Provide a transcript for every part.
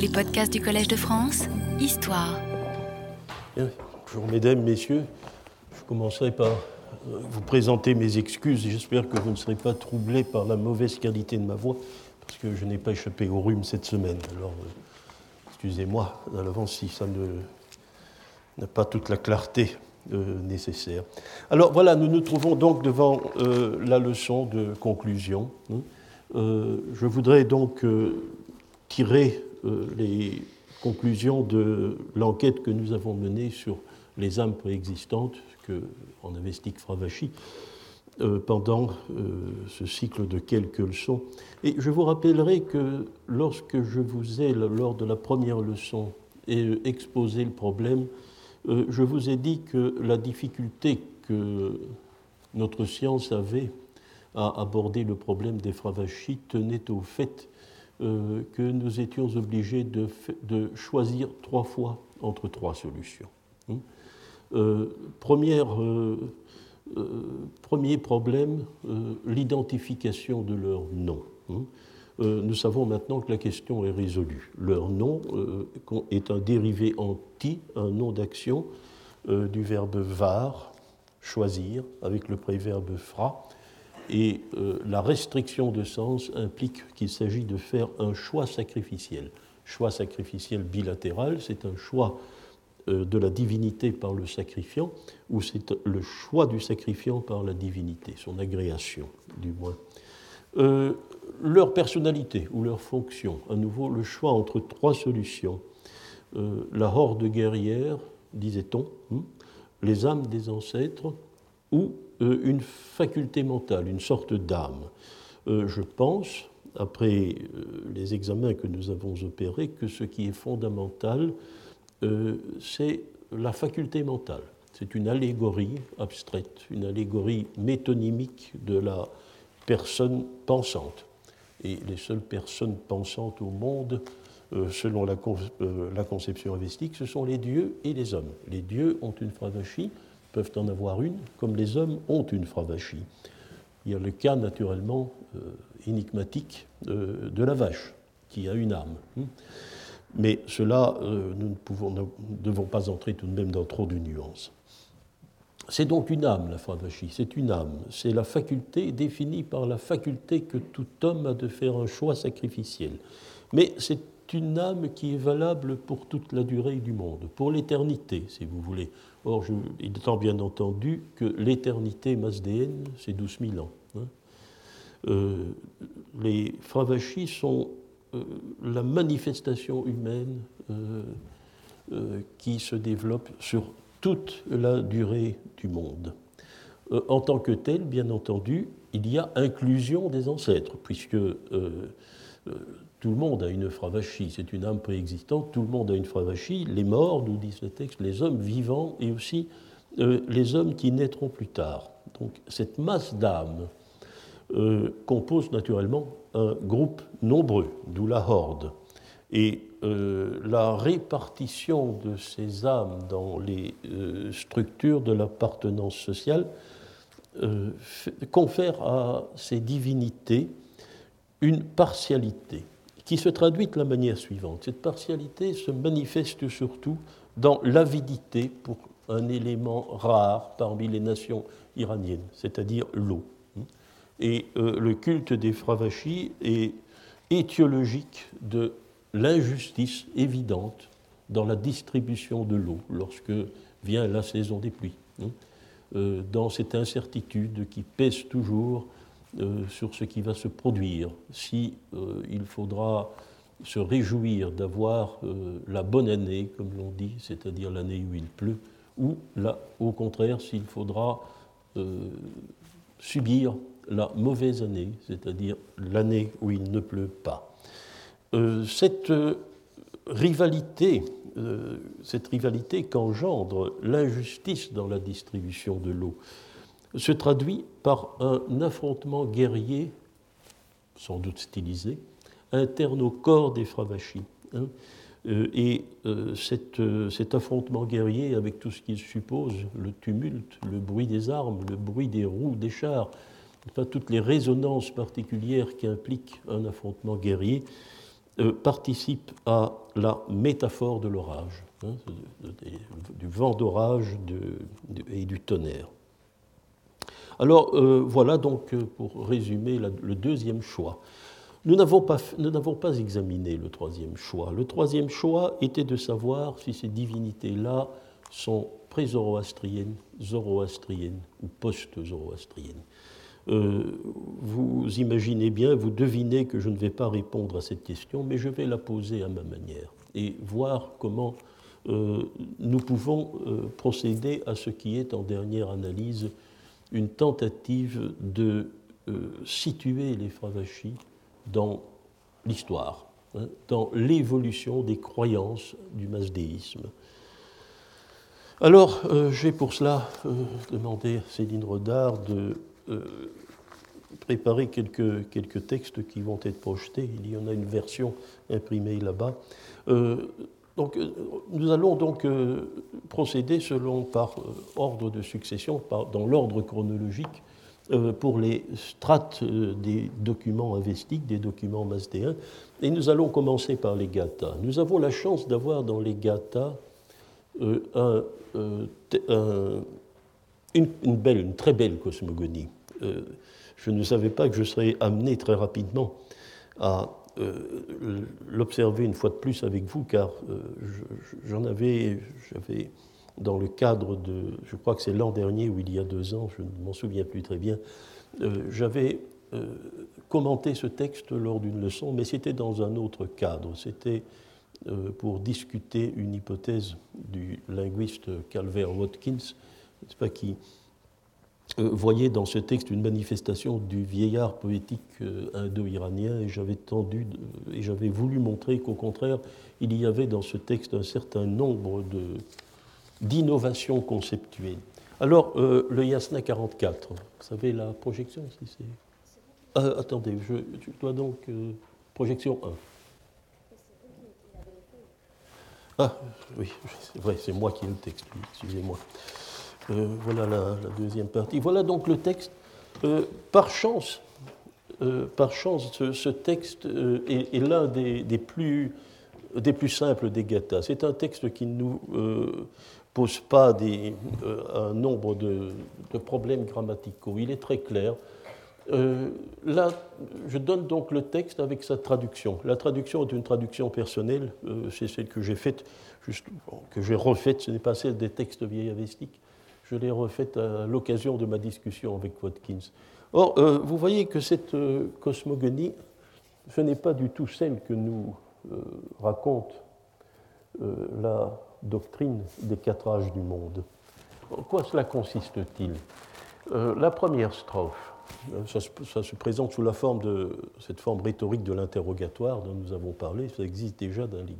Les podcasts du Collège de France, Histoire. bonjour mesdames, messieurs. Je commencerai par euh, vous présenter mes excuses j'espère que vous ne serez pas troublés par la mauvaise qualité de ma voix parce que je n'ai pas échappé au rhume cette semaine. Alors, euh, excusez-moi à l'avance si ça n'a pas toute la clarté euh, nécessaire. Alors voilà, nous nous trouvons donc devant la leçon de conclusion. Hein. je voudrais donc tirer les conclusions de l'enquête que nous avons menée sur les âmes préexistantes en investigue Fravachi euh, pendant euh, ce cycle de quelques leçons. Et je vous rappellerai que lorsque je vous ai, lors de la première leçon, exposé le problème, euh, je vous ai dit que la difficulté que notre science avait à aborder le problème des Fravachi tenait au fait que nous étions obligés de, choisir trois fois entre trois solutions. Hein. Euh, première, euh, euh, premier problème, l'identification de leur nom. Hein. nous savons maintenant que la question est résolue. Leur nom est un dérivé anti, un nom d'action du verbe var, choisir, avec le préverbe fra. Et la restriction de sens implique qu'il s'agit de faire un choix sacrificiel. Choix sacrificiel bilatéral, c'est un choix euh, de la divinité par le sacrifiant, ou c'est le choix du sacrifiant par la divinité, son agréation du moins. Euh, leur personnalité ou leur fonction, à nouveau le choix entre trois solutions. Euh, la horde guerrière, disait-on, hein, les âmes des ancêtres, ou une faculté mentale, une sorte d'âme. je pense, après les examens que nous avons opérés, que ce qui est fondamental, euh, c'est la faculté mentale. C'est une allégorie abstraite, une allégorie métonymique de la personne pensante. Et les seules personnes pensantes au monde, euh, selon euh, la, conception avestique, ce sont les dieux et les hommes. Les dieux ont une fravachie, peuvent en avoir une, comme les hommes ont une fravachie. Il y a le cas naturellement énigmatique de la vache, qui a une âme. Hein. Mais cela, euh, nous ne, devons pas entrer tout de même dans trop de nuances. C'est donc une âme, la phravachie, c'est une âme. C'est la faculté définie par la faculté que tout homme a de faire un choix sacrificiel. Mais c'est une âme qui est valable pour toute la durée du monde, pour l'éternité, si vous voulez. Or, il est bien entendu que l'éternité masdéenne, c'est 12 000 ans. Hein. Euh, les fravachis sont euh, la manifestation humaine euh, qui se développe sur toute la durée du monde. en tant que tel, bien entendu, il y a inclusion des ancêtres, puisque tout le monde a une fravachie, c'est une âme préexistante, tout le monde a une fravachie, les morts, nous disent le texte, les hommes vivants et aussi les hommes qui naîtront plus tard. Donc cette masse d'âmes euh, compose naturellement un groupe nombreux, d'où la horde. Et euh, la répartition de ces âmes dans les euh, structures de l'appartenance sociale confère à ces divinités une partialité qui se traduit de la manière suivante. Cette partialité se manifeste surtout dans l'avidité pour un élément rare parmi les nations iraniennes, c'est-à-dire l'eau. Et euh, le culte des Fravachis est étiologique de l'injustice évidente dans la distribution de l'eau lorsque vient la saison des pluies. Euh, dans cette incertitude qui pèse toujours sur ce qui va se produire, si il faudra se réjouir d'avoir la bonne année, comme l'on dit, c'est-à-dire l'année où il pleut, ou là, au contraire, s'il faudra subir la mauvaise année, c'est-à-dire l'année où il ne pleut pas. Euh, cette euh, rivalité, euh, cette rivalité qu'engendre l'injustice dans la distribution de l'eau, se traduit par un affrontement guerrier, sans doute stylisé, interne au corps des Fravachis. Hein. et cet affrontement guerrier, avec tout ce qu'il suppose, le tumulte, le bruit des armes, le bruit des roues des chars, toutes les résonances particulières qui impliquent un affrontement guerrier, participe à la métaphore de l'orage, hein, du vent d'orage et du tonnerre. Alors voilà donc pour résumer le deuxième choix. Nous n'avons pas, examiné le troisième choix. Le troisième choix était de savoir si ces divinités-là sont pré-zoroastriennes, zoroastriennes ou post-zoroastriennes. Euh, vous imaginez bien, vous devinez que je ne vais pas répondre à cette question, mais je vais la poser à ma manière et voir comment euh, nous pouvons euh, procéder à ce qui est en dernière analyse une tentative de situer les Fravachis dans l'histoire, hein, dans l'évolution des croyances du masdéisme. Alors, euh, j'ai pour cela euh, demandé à Céline Rodard de euh, préparer quelques, quelques textes qui vont être projetés. Il y en a une version imprimée là-bas. Donc, nous allons donc procéder selon par ordre de succession, dans l'ordre chronologique euh, pour les strates euh, des documents investiques, des documents masdéens. Et nous allons commencer par les gathas. Nous avons la chance d'avoir dans les gathas euh, une très belle cosmogonie. je ne savais pas que je serais amené très rapidement à l'observer une fois de plus avec vous, car j'en avais, j'avais dans le cadre de, je crois que c'est l'an dernier ou il y a deux ans, je ne m'en souviens plus très bien, euh, j'avais euh, commenté ce texte lors d'une leçon, mais c'était dans un autre cadre. C'était euh, pour discuter une hypothèse du linguiste Calvert Watkins, pas, qui voyait dans ce texte une manifestation du vieillard poétique indo-iranien, et j'avais tendu et j'avais voulu montrer qu'au contraire, il y avait dans ce texte un certain nombre de d'innovation conceptuelle. Alors, euh, le Yasna 44, vous savez la projection si c'est... Attendez, je, dois donc... Euh, projection 1. Ah, oui, c'est moi qui ai le texte, excusez-moi. Euh, voilà la, deuxième partie. Voilà donc le texte. par chance, par chance, ce, texte est, l'un des, plus, simples des gathas. C'est un texte qui nous pose pas euh, un nombre de, problèmes grammaticaux. Il est très clair. Euh, là, je donne donc le texte avec sa traduction. La traduction est une traduction personnelle, euh, c'est celle que j'ai faite, que j'ai refaite, ce n'est pas celle des textes vieillavestiques, je l'ai refaite à l'occasion de ma discussion avec Watkins. Or, vous voyez que cette cosmogonie, ce n'est pas du tout celle que nous raconte la doctrine des quatre âges du monde. En quoi cela consiste-t-il? Euh, La première strophe, euh, ça, se présente sous la forme de cette forme rhétorique de l'interrogatoire dont nous avons parlé, ça existe déjà dans les.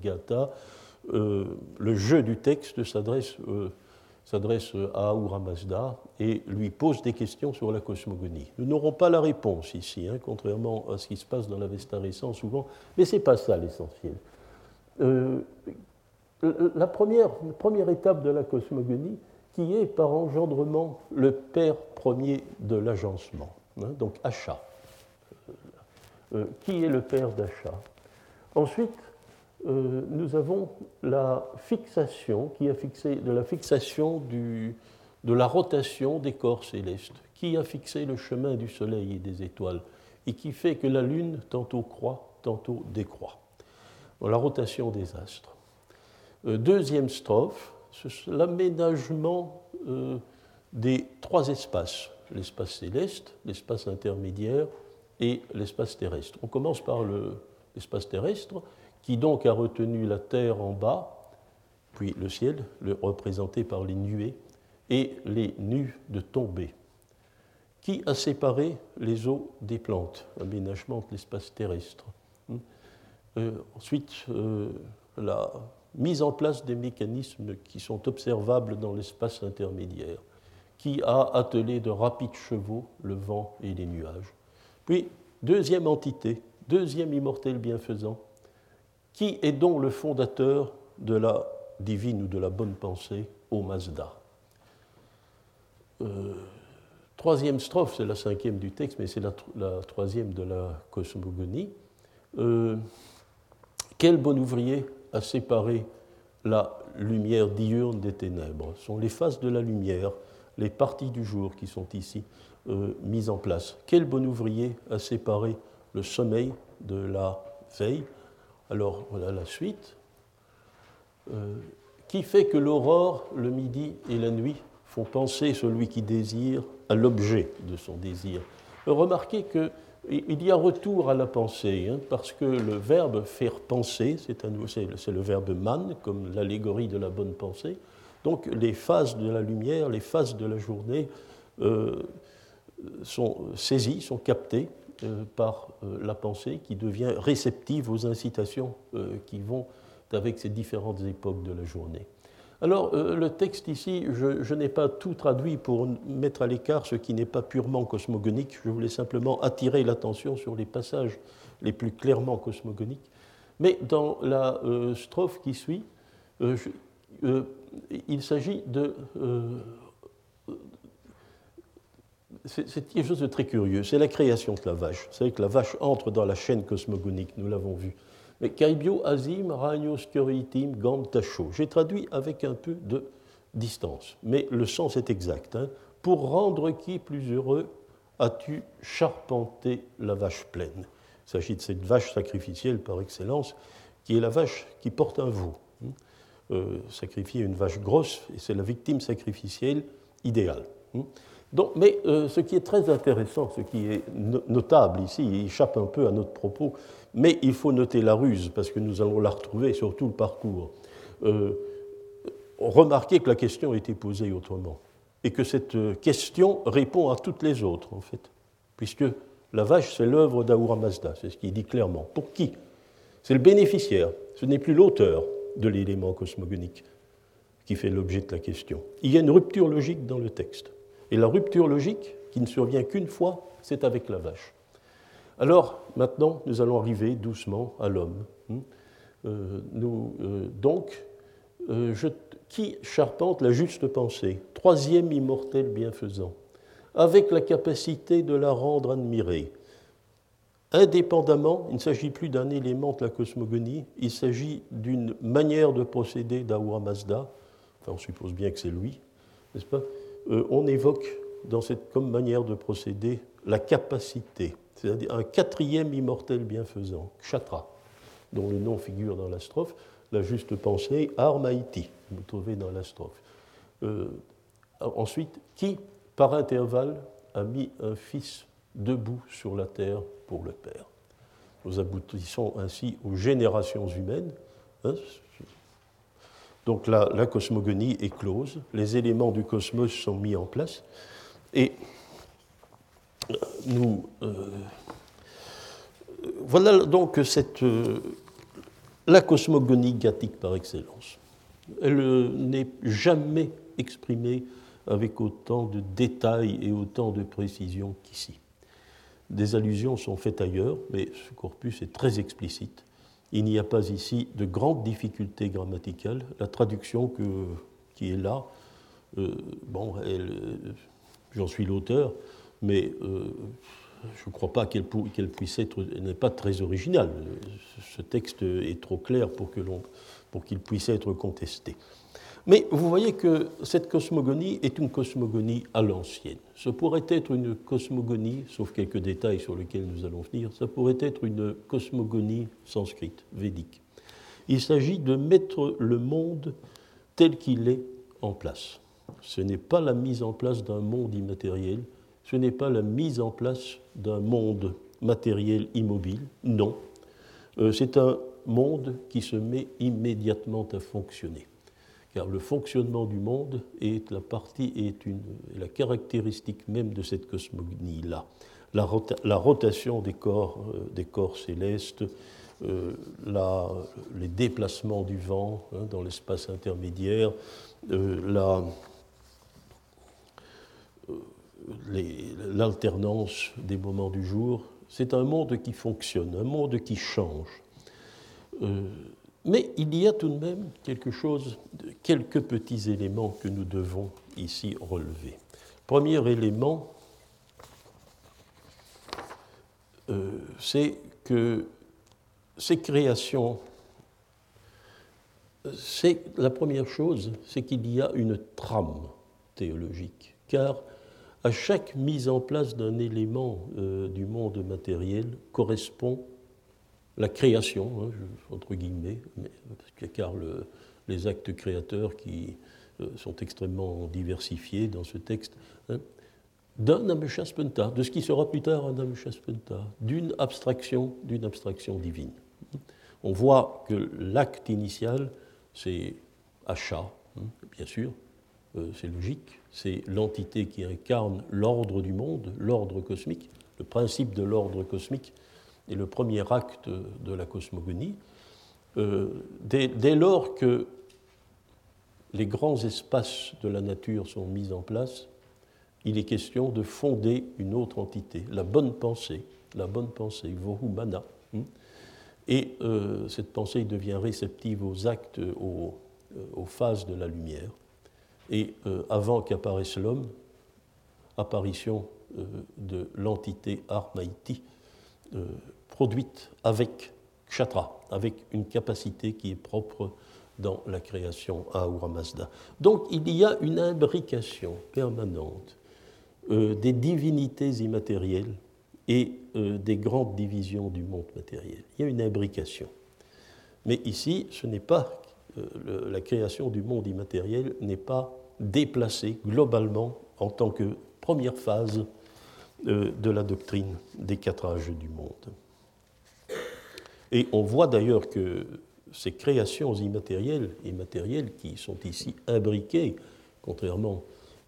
Euh, le jeu du texte s'adresse s'adresse à Ahura Mazda et lui pose des questions sur la cosmogonie. Nous n'aurons pas la réponse ici, hein, contrairement à ce qui se passe dans l'Avesta récent souvent, mais ce n'est pas ça l'essentiel. Euh, la première, première étape de la cosmogonie, qui est par engendrement le père premier de l'agencement, hein, donc achat. Euh, qui est le père d'achat Ensuite, euh, nous avons la fixation, qui a fixé, de la fixation de la rotation des corps célestes, qui a fixé le chemin du Soleil et des étoiles, et qui fait que la Lune tantôt croît, tantôt décroît. La rotation des astres. Euh, deuxième strophe, l'aménagement euh, des trois espaces, l'espace céleste, l'espace intermédiaire et l'espace terrestre. On commence par l'espace terrestre, qui donc a retenu la terre en bas, puis le ciel, représenté par les nuées, et les nues de tombée, qui a séparé les eaux des plantes, aménagement de l'espace terrestre. Euh, ensuite, la mise en place des mécanismes qui sont observables dans l'espace intermédiaire, qui a attelé de rapides chevaux le vent et les nuages. Puis, deuxième entité, deuxième immortel bienfaisant, qui est donc le fondateur de la divine ou de la bonne pensée au Mazda? Euh, troisième strophe, c'est la cinquième du texte, mais c'est la, troisième de la cosmogonie. Euh, Quel bon ouvrier a séparé la lumière diurne des ténèbres? Ce sont les phases de la lumière, les parties du jour qui sont ici euh, mises en place. Quel bon ouvrier a séparé le sommeil de la veille? Alors voilà la suite. Euh, qui fait que l'aurore, le midi et la nuit font penser celui qui désire à l'objet de son désir. Remarquez qu'il y a retour à la pensée, hein, parce que le verbe faire penser, c'est le verbe man, comme l'allégorie de la bonne pensée. Donc les phases de la lumière, les phases de la journée euh, sont saisies, sont captées euh, par euh, la pensée qui devient réceptive aux incitations qui vont avec ces différentes époques de la journée. Alors, euh, le texte ici, je, n'ai pas tout traduit pour mettre à l'écart ce qui n'est pas purement cosmogonique. Je voulais simplement attirer l'attention sur les passages les plus clairement cosmogoniques. Mais dans la euh, strophe qui suit, euh, il s'agit de. C'est quelque chose de très curieux. C'est la création de la vache. Vous savez que la vache entre dans la chaîne cosmogonique, nous l'avons vu. Mais Kaibio Azim Ragnos Curitim Gam. J'ai traduit avec un peu de distance, mais le sens est exact. Hein. Pour rendre qui plus heureux as-tu charpenté la vache pleine? Il s'agit de cette vache sacrificielle par excellence, qui est la vache qui porte un veau. Hein. Euh, sacrifier une vache grosse, et c'est la victime sacrificielle idéale. Donc, mais euh, ce qui est très intéressant, ce qui est notable ici, il échappe un peu à notre propos, mais il faut noter la ruse, parce que nous allons la retrouver sur tout le parcours. Euh, remarquez que la question a été posée autrement, et que cette question répond à toutes les autres, en fait, puisque la vache, c'est l'œuvre d'Ahura Mazda, c'est ce qu'il dit clairement. Pour qui? C'est le bénéficiaire, ce n'est plus l'auteur de l'élément cosmogonique qui fait l'objet de la question. Il y a une rupture logique dans le texte. Et la rupture logique, qui ne survient qu'une fois, c'est avec la vache. Alors, maintenant, nous allons arriver doucement à l'homme. Hmm. Euh, euh, donc, euh, qui charpente la juste pensée Troisième immortel bienfaisant, avec la capacité de la rendre admirée. Indépendamment, il ne s'agit plus d'un élément de la cosmogonie, il s'agit d'une manière de procéder d'Ahura Mazda. Enfin, on suppose bien que c'est lui, n'est-ce pas? On évoque dans cette comme manière de procéder la capacité, c'est-à-dire un quatrième immortel bienfaisant, Kshatra, dont le nom figure dans la strophe, la juste pensée, Armaïti, vous trouvez dans la strophe. Euh, ensuite, qui, par intervalle, a mis un fils debout sur la terre pour le Père Nous aboutissons ainsi aux générations humaines. Hein, donc la, cosmogonie est close, les éléments du cosmos sont mis en place, et nous. Euh, voilà donc cette, euh, la cosmogonie gathique par excellence. Elle euh, n'est jamais exprimée avec autant de détails et autant de précision qu'ici. Des allusions sont faites ailleurs, mais ce corpus est très explicite. Il n'y a pas ici de grandes difficultés grammaticales. La traduction qui est là, euh, bon, j'en suis l'auteur, mais euh, je ne crois pas qu'elle puisse être, n'est pas très originale. Ce texte est trop clair pour qu'il puisse être contesté. Mais vous voyez que cette cosmogonie est une cosmogonie à l'ancienne. Ce pourrait être une cosmogonie, sauf quelques détails sur lesquels nous allons venir, ça pourrait être une cosmogonie sanscrite, védique. Il s'agit de mettre le monde tel qu'il est en place. Ce n'est pas la mise en place d'un monde immatériel, ce n'est pas la mise en place d'un monde matériel immobile, non. Euh, c'est un monde qui se met immédiatement à fonctionner car le fonctionnement du monde est la partie est une, la caractéristique même de cette cosmogonie-là. La, rotation des corps, euh, des corps célestes, euh, les déplacements du vent hein, dans l'espace intermédiaire, euh, l'alternance des moments du jour, c'est un monde qui fonctionne, un monde qui change. Mais il y a tout de même quelque chose, quelques petits éléments que nous devons ici relever. Premier élément, euh, c'est que ces créations c'est la première chose, c'est qu'il y a une trame théologique, car à chaque mise en place d'un élément euh, du monde matériel correspond la création, hein, entre guillemets, car les actes créateurs qui euh, sont extrêmement diversifiés dans ce texte, hein, d'un Ameshaspenta, de ce qui sera plus tard un Ameshaspenta, d'une abstraction, d'une abstraction divine. On voit que l'acte initial, c'est Achat, hein, bien sûr, euh, c'est logique, c'est l'entité qui incarne l'ordre du monde, l'ordre cosmique, le principe de l'ordre cosmique est le premier acte de la cosmogonie. Euh, dès, lors que les grands espaces de la nature sont mis en place, il est question de fonder une autre entité, la bonne pensée, la bonne pensée, Vohumana. Hein. Et euh, cette pensée devient réceptive aux actes, aux, aux phases de la lumière. Et euh, avant qu'apparaisse l'homme, apparition euh, de l'entité Armaïti, euh, produite avec Kshatra, avec une capacité qui est propre dans la création Ahura Mazda. Donc il y a une imbrication permanente des divinités immatérielles et des grandes divisions du monde matériel. Il y a une imbrication. Mais ici, ce n'est pas la création du monde immatériel n'est pas déplacée globalement en tant que première phase euh, de la doctrine des quatre âges du monde. Et on voit d'ailleurs que ces créations immatérielles et matérielles qui sont ici imbriquées, contrairement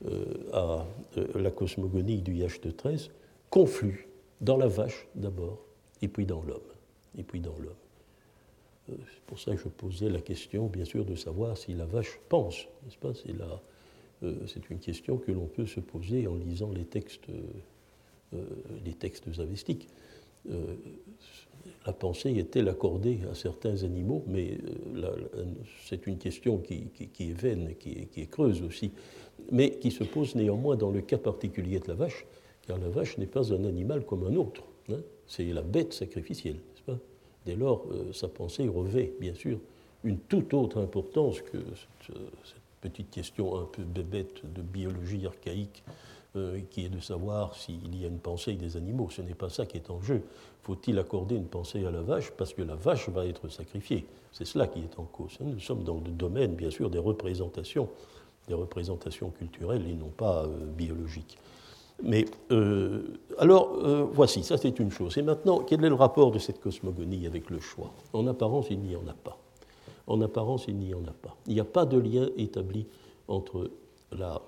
euh, à euh, la cosmogonie du Yach de 13, confluent dans la vache d'abord, et puis dans l'homme, et puis dans l'homme. C'est pour ça que je posais la question, bien sûr, de savoir si la vache pense, n'est-ce pas? C'est euh, une question que l'on peut se poser en lisant les textes, euh, les textes avestiques. Euh, la pensée est-elle accordée à certains animaux Mais c'est une question qui, est vaine, qui qui est, creuse aussi, mais qui se pose néanmoins dans le cas particulier de la vache, car la vache n'est pas un animal comme un autre. Hein. c'est la bête sacrificielle, n'est-ce pas? Dès lors, sa pensée revêt, bien sûr, une toute autre importance que cette, petite question un peu bébête de biologie archaïque, euh, qui est de savoir s'il y a une pensée des animaux. Ce n'est pas ça qui est en jeu. Faut-il accorder une pensée à la vache parce que la vache va être sacrifiée? C'est cela qui est en cause. Nous sommes dans le domaine, bien sûr, des représentations, des représentations culturelles et non pas euh, biologiques. Mais euh, alors, voici, ça c'est une chose. Et maintenant, quel est le rapport de cette cosmogonie avec le choix? En apparence, il n'y en a pas. En apparence, il n'y en a pas. Il n'y a pas de lien établi entre la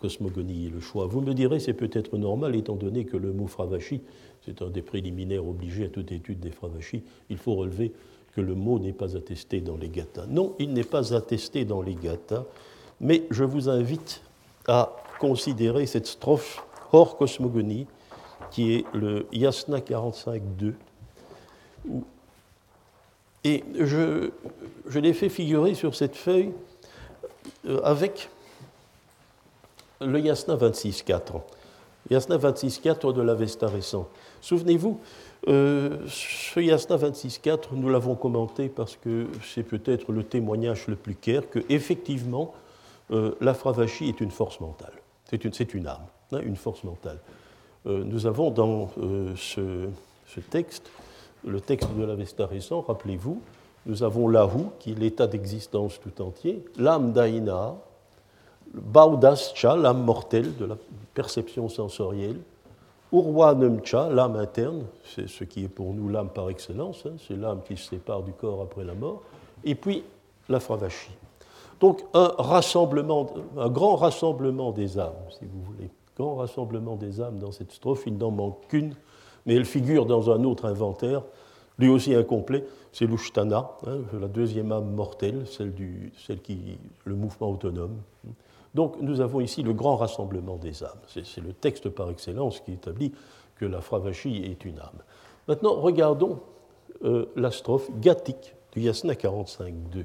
cosmogonie et le choix. Vous me direz, c'est peut-être normal, étant donné que le mot fravashi, c'est un des préliminaires obligés à toute étude des fravashis, il faut relever que le mot n'est pas attesté dans les gathas. Non, il n'est pas attesté dans les gathas, mais je vous invite à considérer cette strophe hors cosmogonie, qui est le Yasna 45.2, où et je, l'ai fait figurer sur cette feuille euh, avec le Yasna 26.4. Yasna 26.4 de l'Avesta récent. Souvenez-vous, euh, ce Yasna 26.4, nous l'avons commenté parce que c'est peut-être le témoignage le plus clair que, effectivement, euh, la est une force mentale. C'est une, une, âme, hein, une force mentale. nous avons dans ce, ce texte le texte de l'Avesta récent, rappelez-vous, nous avons l'Ahu, qui est l'état d'existence tout entier, l'âme d'Aïna, Baudascha, l'âme mortelle de la perception sensorielle, Urwanumcha, l'âme interne, c'est ce qui est pour nous l'âme par excellence, hein, c'est l'âme qui se sépare du corps après la mort, et puis la Fravashi. Donc un rassemblement, un grand rassemblement des âmes, si vous voulez, grand rassemblement des âmes dans cette strophe, il n'en manque qu'une, mais elle figure dans un autre inventaire, lui aussi incomplet, c'est l'Ushtana, hein, la deuxième âme mortelle, celle, du, celle qui, le mouvement autonome. Donc nous avons ici le grand rassemblement des âmes. C'est le texte par excellence qui établit que la Fravashi est une âme. Maintenant, regardons euh, la strophe gathique du Yasna 45.2.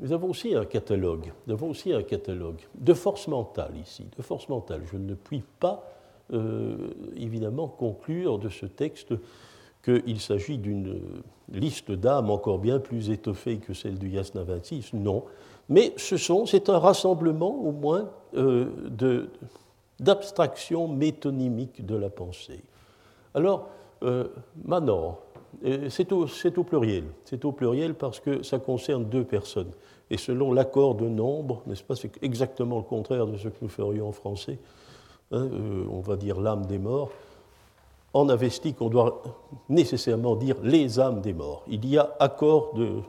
Nous avons aussi un catalogue, nous avons aussi un catalogue de force mentale ici, de force mentale. Je ne puis pas euh, évidemment conclure de ce texte qu'il s'agit d'une liste d'âmes encore bien plus étoffée que celle du Yasna 26. Non. Mais ce sont, c'est un rassemblement au moins euh, d'abstractions métonymiques de la pensée. Alors, euh, Manor, c'est au, au, pluriel. C'est au pluriel parce que ça concerne deux personnes. Et selon l'accord de nombre, n'est-ce pas, c'est exactement le contraire de ce que nous ferions en français. Hein, euh, on va dire l'âme des morts. En avestique, on doit nécessairement dire les âmes des morts. Il y a accord de, euh,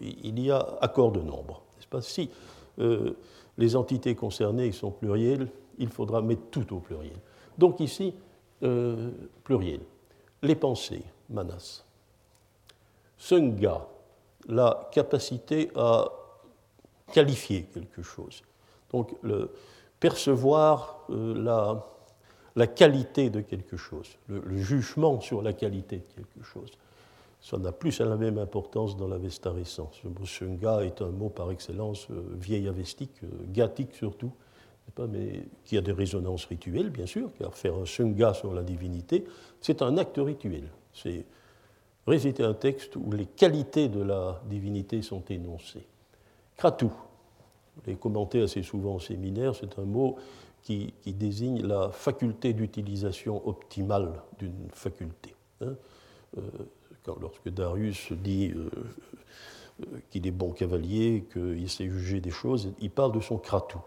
il y a accord de nombre. Pas? Si euh, les entités concernées sont plurielles, il faudra mettre tout au pluriel. Donc ici, pluriel. Les pensées, manas. Sunga, la capacité à qualifier quelque chose. Donc, le, percevoir euh, la, la, qualité de quelque chose, le, jugement sur la qualité de quelque chose. Ça n'a plus la même importance dans la récence. Le mot sunga est un mot par excellence euh, vieil avestique, euh, surtout, pas, mais qui a des résonances rituelles, bien sûr, car faire un sunga sur la divinité, c'est un acte rituel. C'est réciter un texte où les qualités de la divinité sont énoncées. Kratu, je l'ai commenté assez souvent au séminaire, c'est un mot qui, désigne la faculté d'utilisation optimale d'une faculté. Hein. Euh, lorsque Darius dit euh, euh, qu'il est bon cavalier, qu'il sait juger des choses, il parle de son kratou.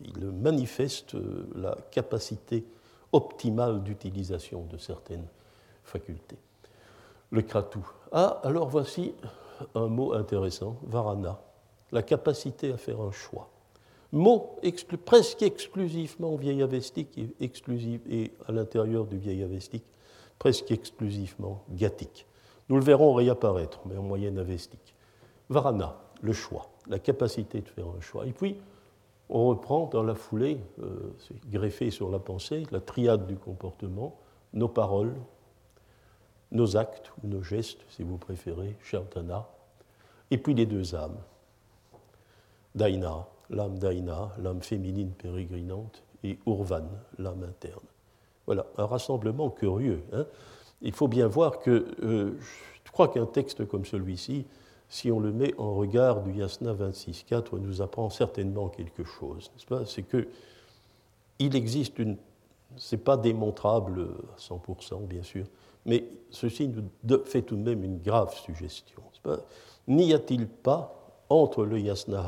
Il manifeste la capacité optimale d'utilisation de certaines facultés le kratou. Ah, alors voici un mot intéressant, varana, la capacité à faire un choix. Mot presque exclusivement vieil avestique et, et à l'intérieur du vieil avestique, presque exclusivement gathique. Nous le verrons réapparaître, mais en moyenne avestique. Varana, le choix, la capacité de faire un choix. Et puis, on reprend dans la foulée, euh, greffé sur la pensée, la triade du comportement, nos paroles, nos actes ou nos gestes, si vous préférez, Shartana, et puis les deux âmes. Daina, l'âme Daina, l'âme féminine pérégrinante, et Urvan, l'âme interne. Voilà, un rassemblement curieux. Hein. Il faut bien voir que euh, je crois qu'un texte comme celui-ci, si on le met en regard du Yasna 26.4, nous apprend certainement quelque chose. C'est que il existe une. Ce n'est pas démontrable à 100%, bien sûr, mais ceci nous fait tout de même une grave suggestion. N'y a-t-il pas entre le Yasna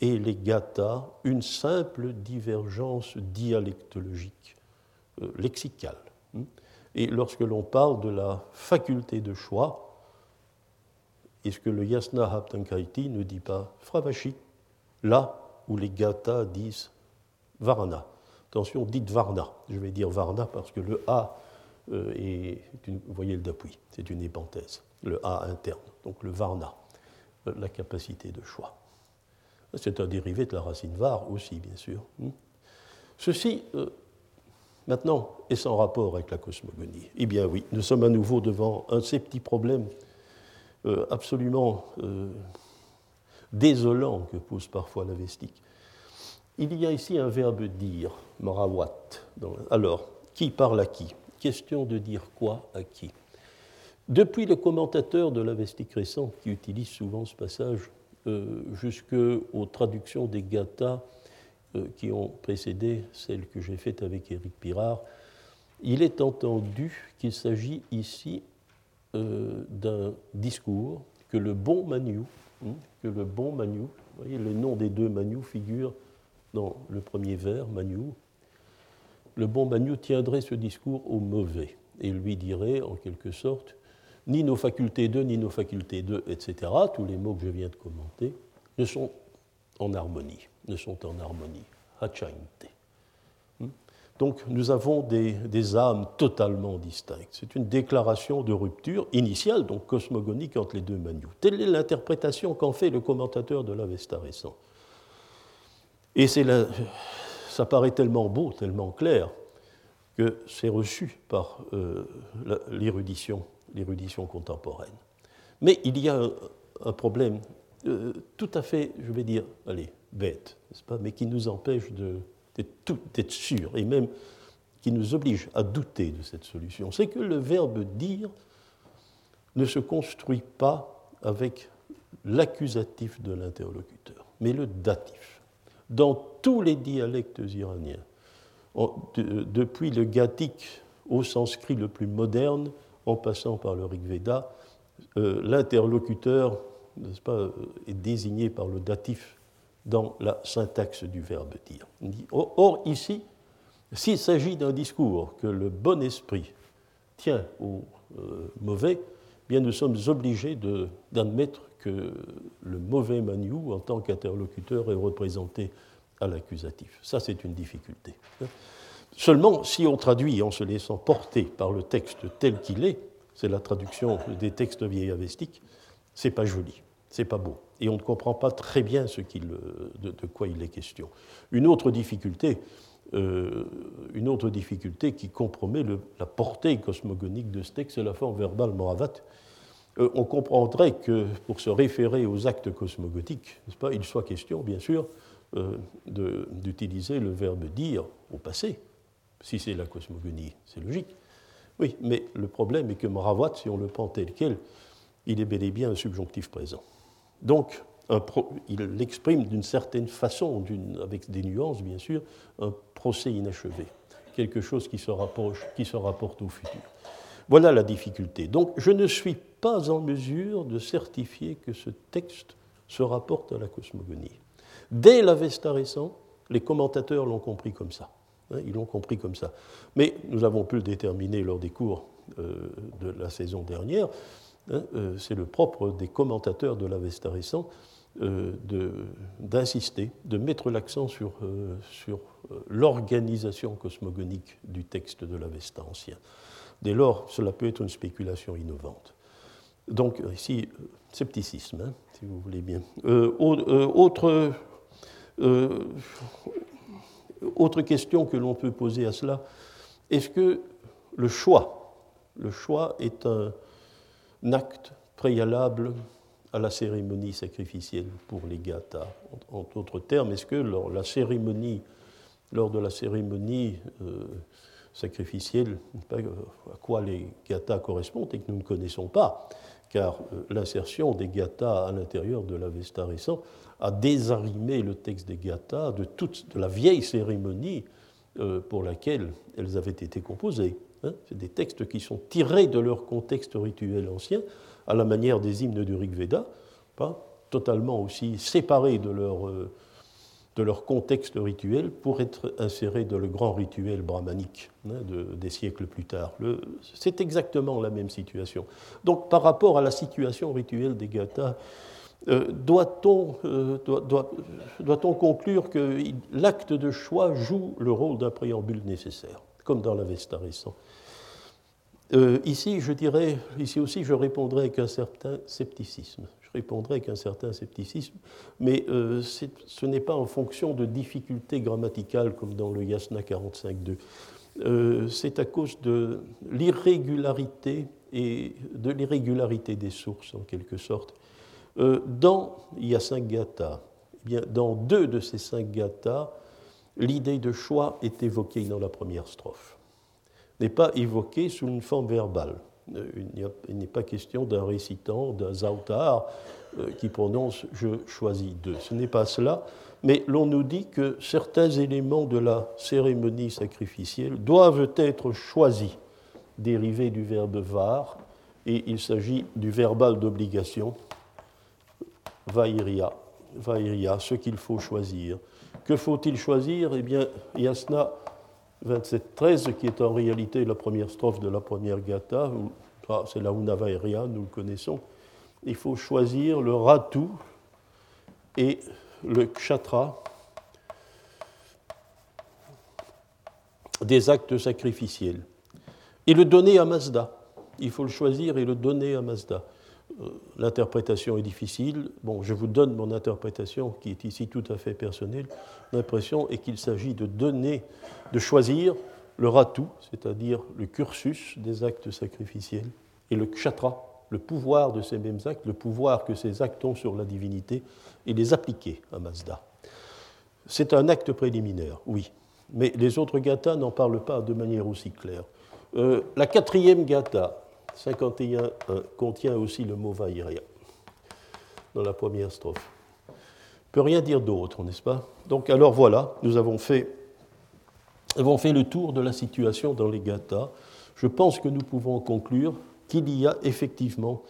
et les Gata une simple divergence dialectologique, euh, lexicale. Hein Et lorsque l'on parle de la faculté de choix, est-ce que le Yasna Haptankaiti ne dit pas Fravashi, là où les Gata disent Varana Attention, dites Varna. Je vais dire Varna parce que le A euh, et une voyelle d'appui, c'est une épenthèse, le A interne, donc le varna, euh, la capacité de choix. C'est un dérivé de la racine var aussi, bien sûr. Hmm. Ceci, euh, maintenant, est sans rapport avec la cosmogonie. Eh bien oui, nous sommes à nouveau devant un de ces petits problèmes absolument désolants que pose parfois la vestique. Il y a ici un verbe dire, marawat. Alors, qui parle à qui? Question de dire quoi à qui? Depuis le commentateur de l'Avestique récent, qui utilise souvent ce passage, euh, jusqu'aux traductions des gathas euh, qui ont précédé celles que j'ai faites avec Éric Pirard, il est entendu qu'il s'agit ici euh, d'un discours que le bon Manu, hein, que le bon Manu, vous voyez, le nom des deux Manu figure dans le premier vers, Manu, le bon Magnou tiendrait ce discours au mauvais et lui dirait en quelque sorte ni nos facultés de, ni nos facultés de, etc., tous les mots que je viens de commenter, ne sont en harmonie, ne sont en harmonie. Hmm? Donc nous avons des, âmes totalement distinctes. C'est une déclaration de rupture initiale, donc cosmogonique entre les deux Manu. Telle est l'interprétation qu'en fait le commentateur de l'Avesta récent. Et la, ça paraît tellement beau, tellement clair, que c'est reçu par euh, l'érudition, l'érudition contemporaine. Mais il y a un, problème euh, tout à fait, je vais dire, allez, bête, n'est-ce pas, mais qui nous empêche d'être sûr et même qui nous oblige à douter de cette solution, c'est que le verbe dire ne se construit pas avec l'accusatif de l'interlocuteur, mais le datif. Dans tous les dialectes iraniens, depuis le gathique au sanskrit le plus moderne, en passant par le Rig Veda, euh, l'interlocuteur est désigné par le datif dans la syntaxe du verbe dire. Or, ici, s'il s'agit d'un discours que le bon esprit tient au euh, mauvais, bien nous sommes obligés d'admettre que le mauvais Maniou, en tant qu'interlocuteur, est représenté à l'accusatif. Ça, c'est une difficulté. Seulement, si on traduit en se laissant porter par le texte tel qu'il est, c'est la traduction des textes vieillavestiques, c'est pas joli, c'est pas beau. Et on ne comprend pas très bien ce de, quoi il est question. Une autre difficulté, euh, qui compromet la portée cosmogonique de ce texte, c'est la forme verbale moravat. Euh, on comprendrait que pour se référer aux actes cosmogoniques, pas, il soit question, bien sûr, euh, d'utiliser le verbe dire au passé. Si c'est la cosmogonie, c'est logique. Oui, mais le problème est que moravat, si on le prend tel quel, il est bel et bien un subjonctif présent. Donc, il exprime d'une certaine façon, avec des nuances bien sûr, un procès inachevé, quelque chose qui se, rapproche, qui se rapporte au futur. Voilà la difficulté. Donc je ne suis pas en mesure de certifier que ce texte se rapporte à la cosmogonie. Dès l'Avesta récent, les commentateurs l'ont compris comme ça. Hein, ils l'ont compris comme ça. Mais nous avons pu le déterminer lors des cours euh, de la saison dernière. Hein, euh, c'est le propre des commentateurs de l'Avesta récent euh, d'insister, de, mettre l'accent sur, sur l'organisation cosmogonique du texte de l'Avesta ancien. Dès lors, cela peut être une spéculation innovante. Donc ici, scepticisme, hein, si vous voulez bien. autre, autre question que l'on peut poser à cela, est-ce que le choix, le choix est un acte préalable à la cérémonie sacrificielle pour les gathas. En, d'autres termes, est-ce que lors, la cérémonie, lors de la cérémonie euh, sacrificielle, à quoi les gathas correspondent et que nous ne connaissons pas, car euh, l'insertion des gathas à l'intérieur de l'Avesta récent a désarrimé le texte des gathas de toute de la vieille cérémonie euh, pour laquelle elles avaient été composées. Hein. C'est des textes qui sont tirés de leur contexte rituel ancien à la manière des hymnes du Rig Veda, pas totalement aussi séparés de leur, euh, de leur contexte rituel pour être insérés dans le grand rituel brahmanique hein, des siècles plus tard. C'est exactement la même situation. Donc par rapport à la situation rituelle des Gathas, euh, doit-on euh, doit, doit, conclure que l'acte de choix joue le rôle d'un préambule nécessaire, comme dans l'Avesta récent euh, ici, je dirais, ici aussi, je répondrai avec un certain scepticisme. Je répondrai avec un certain scepticisme, mais ce n'est pas en fonction de difficultés grammaticales comme dans le Yasna 45.2. Euh, c'est à cause de l'irrégularité et de l'irrégularité des sources, en quelque sorte. Dans, il y a cinq gathas. Eh bien, dans deux de ces cinq gathas, l'idée de choix est évoquée dans la première strophe n'est pas évoqué sous une forme verbale. Euh, il n'est pas question d'un récitant, d'un zautar euh, qui prononce je choisis deux. Ce n'est pas cela, mais l'on nous dit que certains éléments de la cérémonie sacrificielle doivent être choisis, dérivés du verbe var, et il s'agit du verbal d'obligation, vairia, vairia, ce qu'il faut choisir. Que faut-il choisir? Eh bien, Yasna 27-13, qui est en réalité la première strophe de la première gata, ah, c'est la Unavaeria, nous le connaissons. Il faut choisir le ratu et le kshatra des actes sacrificiels et le donner à Mazda. Il faut le choisir et le donner à Mazda. L'interprétation est difficile. Bon, je vous donne mon interprétation qui est ici tout à fait personnelle. L'impression est qu'il s'agit de donner, de choisir le ratu, c'est-à-dire le cursus des actes sacrificiels, et le kshatra, le pouvoir de ces mêmes actes, le pouvoir que ces actes ont sur la divinité, et les appliquer à Mazda. C'est un acte préliminaire, oui, mais les autres gathas n'en parlent pas de manière aussi claire. Euh, la quatrième gatha, 51, contient aussi le mot Vaïria dans la première strophe. Peut rien dire d'autre, n'est-ce pas? Donc alors voilà, nous avons fait, le tour de la situation dans les gathas. Je pense que nous pouvons conclure qu'il y a effectivement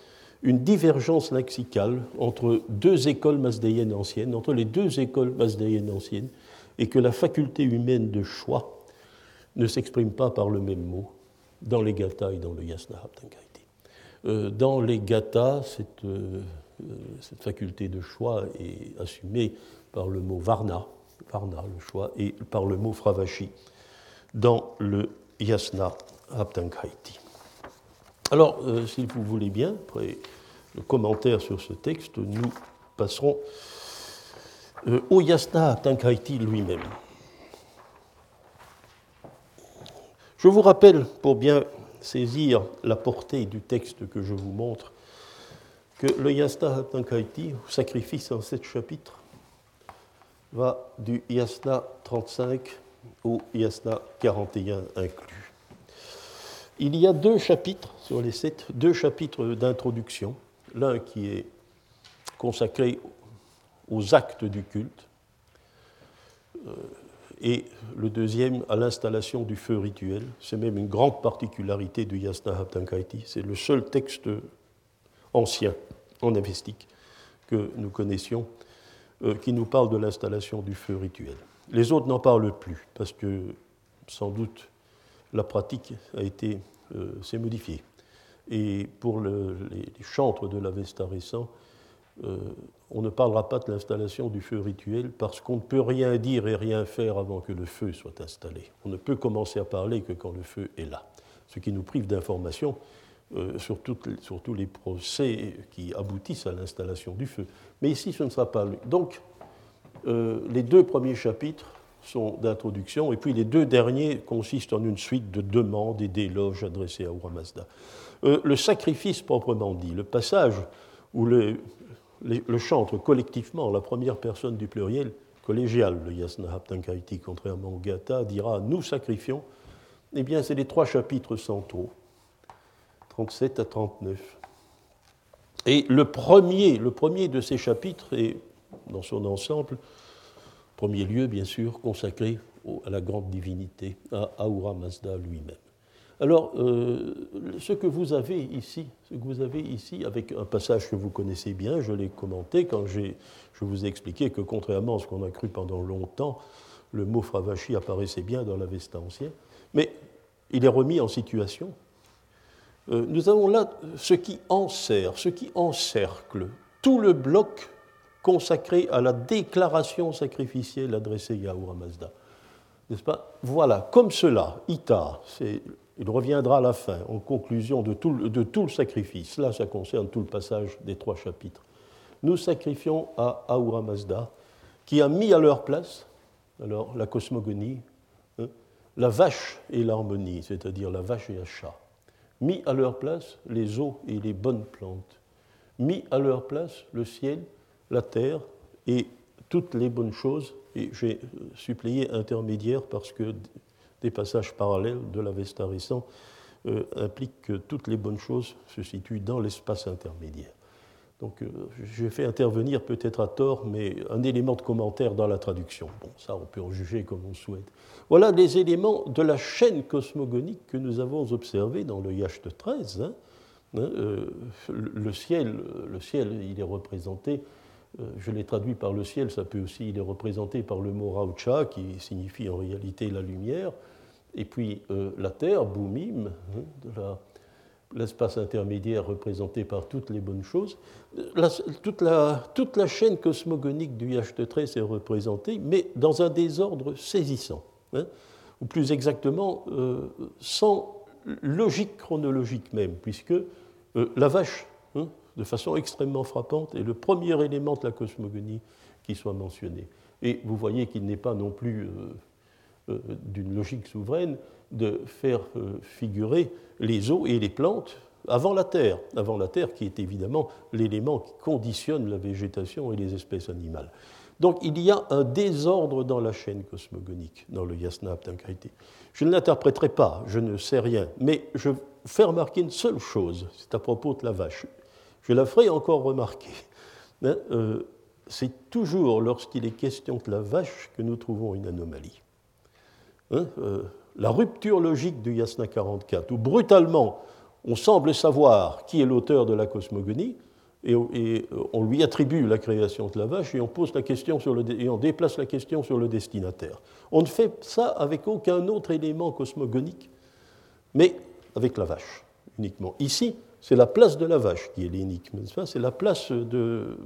une divergence lexicale entre deux écoles masdéennes anciennes, entre les deux écoles masdéennes anciennes, et que la faculté humaine de choix ne s'exprime pas par le même mot dans les gathas et dans le yasna euh, dans les gathas, cette, euh, cette, faculté de choix est assumée par le mot varna, varna le choix, et par le mot fravashi dans le yasna Haptankaiti. Alors, euh, si vous voulez bien, après le commentaire sur ce texte, nous passerons euh, au Yasna Tankaiti lui-même. Je vous rappelle, pour bien saisir la portée du texte que je vous montre, que le Yasna Tankaiti, sacrifice en sept chapitres, va du Yasna 35 au Yasna 41 inclus. Il y a deux chapitres sur les sept, deux chapitres d'introduction. L'un qui est consacré aux actes du culte, euh, et le deuxième à l'installation du feu rituel. C'est même une grande particularité du Yasna Haptankaiti. C'est le seul texte ancien en avestique que nous connaissions euh, qui nous parle de l'installation du feu rituel. Les autres n'en parlent plus parce que sans doute la pratique a été, euh, s'est modifiée. Et pour les, chantres de l'Avesta récent, on ne parlera pas de l'installation du feu rituel parce qu'on ne peut rien dire et rien faire avant que le feu soit installé. On ne peut commencer à parler que quand le feu est là, ce qui nous prive d'informations euh, sur, tous les procès qui aboutissent à l'installation du feu. Mais ici, ce ne sera pas lui. Donc, les deux premiers chapitres sont d'introduction, et puis les deux derniers consistent en une suite de demandes et d'éloges adressés à Ura Mazda. Euh, le sacrifice proprement dit, le passage où le, chantre collectivement, la première personne du pluriel, collégial, le Yasna Haptankaiti, contrairement au Gata, dira Nous sacrifions, eh bien, c'est les trois chapitres centraux, 37 à 39. Et le premier, le premier de ces chapitres est, dans son ensemble, premier lieu, bien sûr, consacré à la grande divinité, à Ahura Mazda lui-même. Alors, euh, ce que vous avez ici, ce que vous avez ici, avec un passage que vous connaissez bien, je l'ai commenté quand je vous ai expliqué que, contrairement à ce qu'on a cru pendant longtemps, le mot Fravashi apparaissait bien dans l'Avesta ancien, mais il est remis en situation. Euh, nous avons là ce qui enserre, ce qui encercle tout le bloc consacré à la déclaration sacrificielle adressée à Ahura Mazda. N'est-ce pas? Voilà, comme cela, Ita, il reviendra à la fin, en conclusion de tout, le sacrifice. Là, ça concerne tout le passage des trois chapitres. Nous sacrifions à Ahura Mazda, qui a mis à leur place alors, la cosmogonie, hein, la vache et l'harmonie, c'est-à-dire la vache et le chat. Mis à leur place les eaux et les bonnes plantes. Mis à leur place le ciel la terre et toutes les bonnes choses. Et j'ai suppléé intermédiaire parce que des passages parallèles de l'Avesta récent euh, impliquent que toutes les bonnes choses se situent dans l'espace intermédiaire. Donc euh, j'ai fait intervenir peut-être à tort, mais un élément de commentaire dans la traduction. Bon, ça on peut en juger comme on souhaite. Voilà les éléments de la chaîne cosmogonique que nous avons observés dans le Yacht 13. Hein. Euh, le, ciel, le ciel, il est représenté je l'ai traduit par le ciel, ça peut aussi, il est représenté par le mot Raucha, qui signifie en réalité la lumière, et puis euh, la terre, Boumim, hein, l'espace intermédiaire représenté par toutes les bonnes choses. toute, la, toute, la, chaîne cosmogonique du Yacht-13 est représentée, mais dans un désordre saisissant, hein, ou plus exactement, euh, sans logique chronologique même, puisque la vache, hein, de façon extrêmement frappante et le premier élément de la cosmogonie qui soit mentionné. Et vous voyez qu'il n'est pas non plus euh, euh, d'une logique souveraine de faire euh, figurer les eaux et les plantes avant la terre, avant la terre qui est évidemment l'élément qui conditionne la végétation et les espèces animales. Donc il y a un désordre dans la chaîne cosmogonique, dans le yasna aptankaiti. Je ne l'interpréterai pas, je ne sais rien, mais je fais remarquer une seule chose, c'est à propos de la vache. Je la ferai encore remarquer. Hein, euh, c'est toujours lorsqu'il est question de la vache que nous trouvons une anomalie. Hein, euh, la rupture logique du Yasna 44, où brutalement on semble savoir qui est l'auteur de la cosmogonie, et, euh, on lui attribue la création de la vache et on, pose la question sur le, et on déplace la question sur le destinataire. On ne fait ça avec aucun autre élément cosmogonique, mais avec la vache uniquement. Ici, c'est la place de la vache qui est l'énigme, c'est la place de,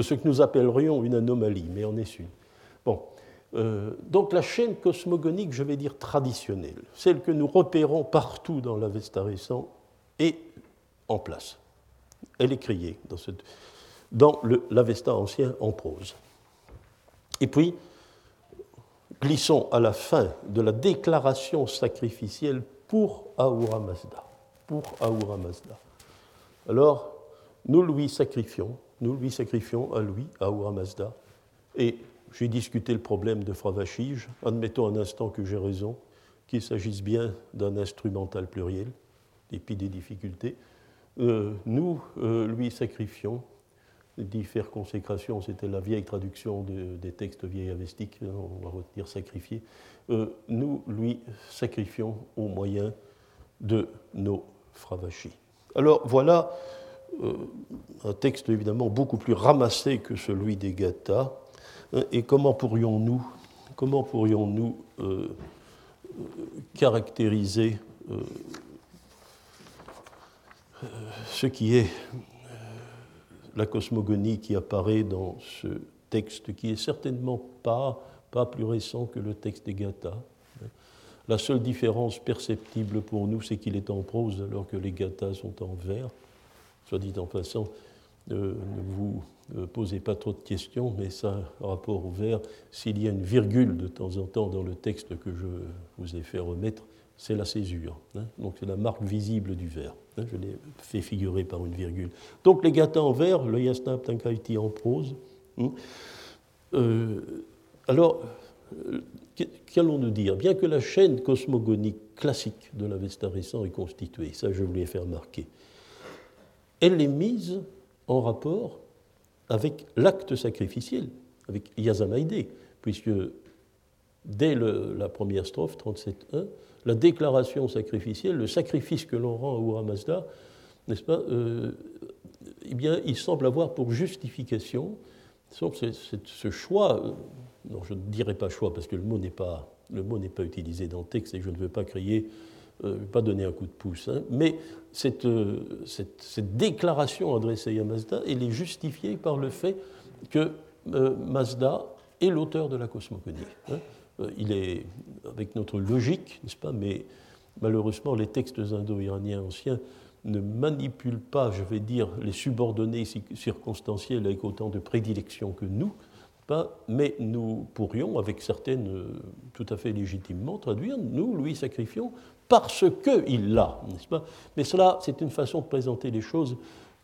ce que nous appellerions une anomalie, mais en est une. Bon. Euh, donc la chaîne cosmogonique, je vais dire traditionnelle, celle que nous repérons partout dans l'Avesta récent, est en place. Elle est criée dans, dans l'Avesta ancien en prose. Et puis, glissons à la fin de la déclaration sacrificielle pour Ahura Mazda. Pour Ahura Mazda. Alors, nous lui sacrifions, nous lui sacrifions à lui, Ahura Mazda, et j'ai discuté le problème de Fravachige. Admettons un instant que j'ai raison, qu'il s'agisse bien d'un instrumental pluriel, dépit des difficultés. Euh, nous euh, lui sacrifions. Dit faire consécration, c'était la vieille traduction des textes vieilles avestiques, on va retenir sacrifier. Euh, nous lui sacrifions au moyen de nos fravachis. Alors voilà un texte évidemment beaucoup plus ramassé que celui des Gathas, euh, et comment pourrions-nous euh, caractériser euh, ce qui est la cosmogonie qui apparaît dans ce texte, qui est certainement pas, pas plus récent que le texte des Gathas. La seule différence perceptible pour nous, c'est qu'il est en prose alors que les Gathas sont en vers. Soit dit en passant, ne vous posez pas trop de questions, mais ça, rapport au vers, s'il y a une virgule de temps en temps dans le texte que je vous ai fait remettre, c'est la césure. Hein. donc c'est la marque visible du vers. Hein. je l'ai fait figurer par une virgule. Donc les gâtas en vers, le yasna tankaiti en prose. Hein. Euh, alors, euh, qu'allons-nous dire? Bien que la chaîne cosmogonique classique de l'Avesta récent est constituée, ça je voulais faire marquer, elle est mise en rapport avec l'acte sacrificiel, avec Yazamaïdé, puisque dès la première strophe, 37.1, la déclaration sacrificielle, le sacrifice que l'on rend à Ura Mazda, n'est-ce pas euh, Eh bien, il semble avoir pour justification ce, choix, euh, non, je ne dirais pas choix parce que le mot n'est pas, le mot n'est pas utilisé dans le texte et je ne veux pas créer euh, pas donner un coup de pouce, hein, mais euh, cette, cette, déclaration adressée à Mazda, elle est justifiée par le fait que euh, Mazda est l'auteur de la cosmogonie. Hein. il est, avec notre logique, n'est-ce pas, mais malheureusement, les textes indo-iraniens anciens ne manipulent pas, je vais dire, les subordonnés circonstanciels avec autant de prédilection que nous, mais nous pourrions, avec certaines, tout à fait légitimement, traduire, nous lui sacrifions parce qu'il l'a, n'est-ce pas? Mais cela, c'est une façon de présenter les choses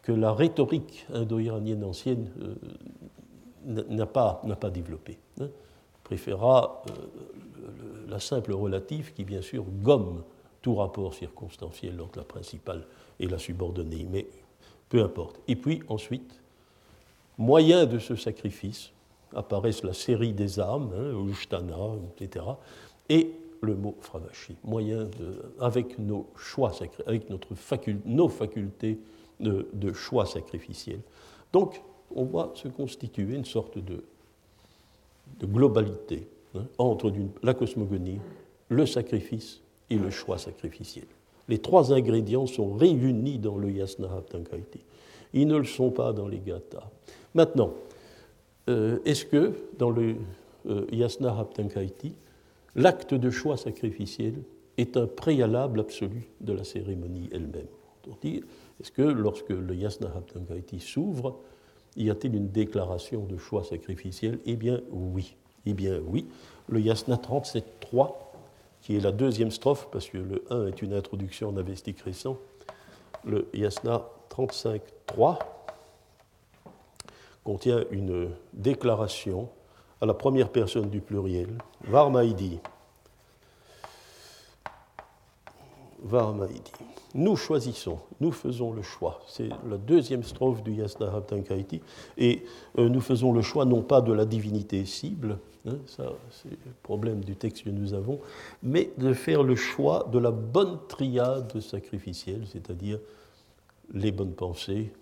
que la rhétorique indo-iranienne ancienne euh, n'a pas, pas développée. Hein. préféra euh, la simple relative qui, bien sûr, gomme tout rapport circonstanciel entre la principale et la subordonnée, mais peu importe. Et puis ensuite, moyen de ce sacrifice, apparaissent la série des armes, hein, etc. Et le mot fravashi, moyen avec nos choix avec notre nos facultés de, choix sacrificiels. Donc, on voit se constituer une sorte de, de globalité hein, entre la cosmogonie, le sacrifice et le choix sacrificiel. Les trois ingrédients sont réunis dans le yasna haptankaiti. Ils ne le sont pas dans les gathas. Maintenant, est-ce que dans le euh, yasna haptankaiti, l'acte de choix sacrificiel est un préalable absolu de la cérémonie elle-même? Est-ce que lorsque le Yasna Haptangaiti s'ouvre, y a-t-il une déclaration de choix sacrificiel? Eh bien oui. Eh bien oui. Le Yasna 37.3, qui est la deuxième strophe, parce que le 1 est une introduction en avestique récent, le Yasna 35.3 contient une déclaration à la première personne du pluriel, Varmaïdi. Varmaïdi. Nous choisissons, nous faisons le choix. C'est la deuxième strophe du Yasna Haptankaiti. Et euh, nous faisons le choix non pas de la divinité cible, hein, ça c'est le problème du texte que nous avons, mais de faire le choix de la bonne triade sacrificielle, c'est-à-dire les bonnes pensées,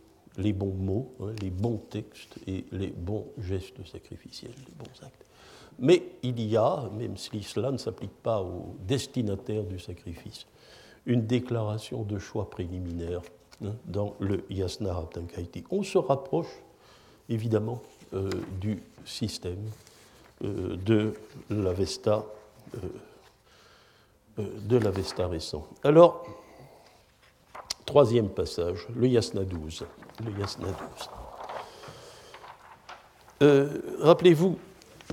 les bons mots, hein, les bons textes et les bons gestes sacrificiels, les bons actes. Mais il y a, même si cela ne s'applique pas aux destinataires du sacrifice, une déclaration de choix préliminaire hein, dans le Yasna Haptankaiti. On se rapproche évidemment euh, du système euh, de l'Avesta euh, de l'Avesta récent. Alors, troisième passage, le Yasna 12. Le Yasna 12. Rappelez-vous,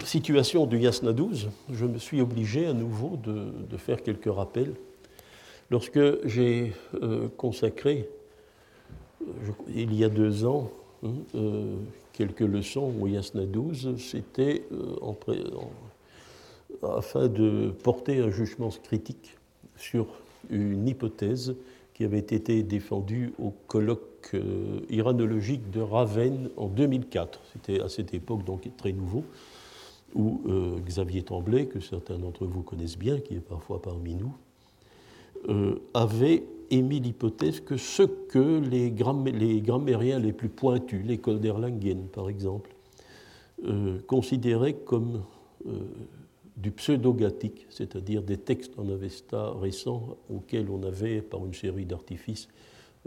situation du Yasna 12, je me suis obligé à nouveau de, faire quelques rappels Lorsque j'ai euh, consacré, il y a deux ans, hein, euh, quelques leçons au Yasna 12, c'était euh, afin de porter un jugement critique sur une hypothèse qui avait été défendue au colloque iranologique de Ravenne en 2004. C'était à cette époque donc très nouveau, où Xavier Tremblay, que certains d'entre vous connaissent bien, qui est parfois parmi nous, euh, avait émis l'hypothèse que ce que les, grammairiens les plus pointus, l'école d'Erlangen par exemple, euh, considéraient comme euh, du pseudo-gathique, c'est-à-dire des textes en Avesta récents auxquels on avait, par une série d'artifices,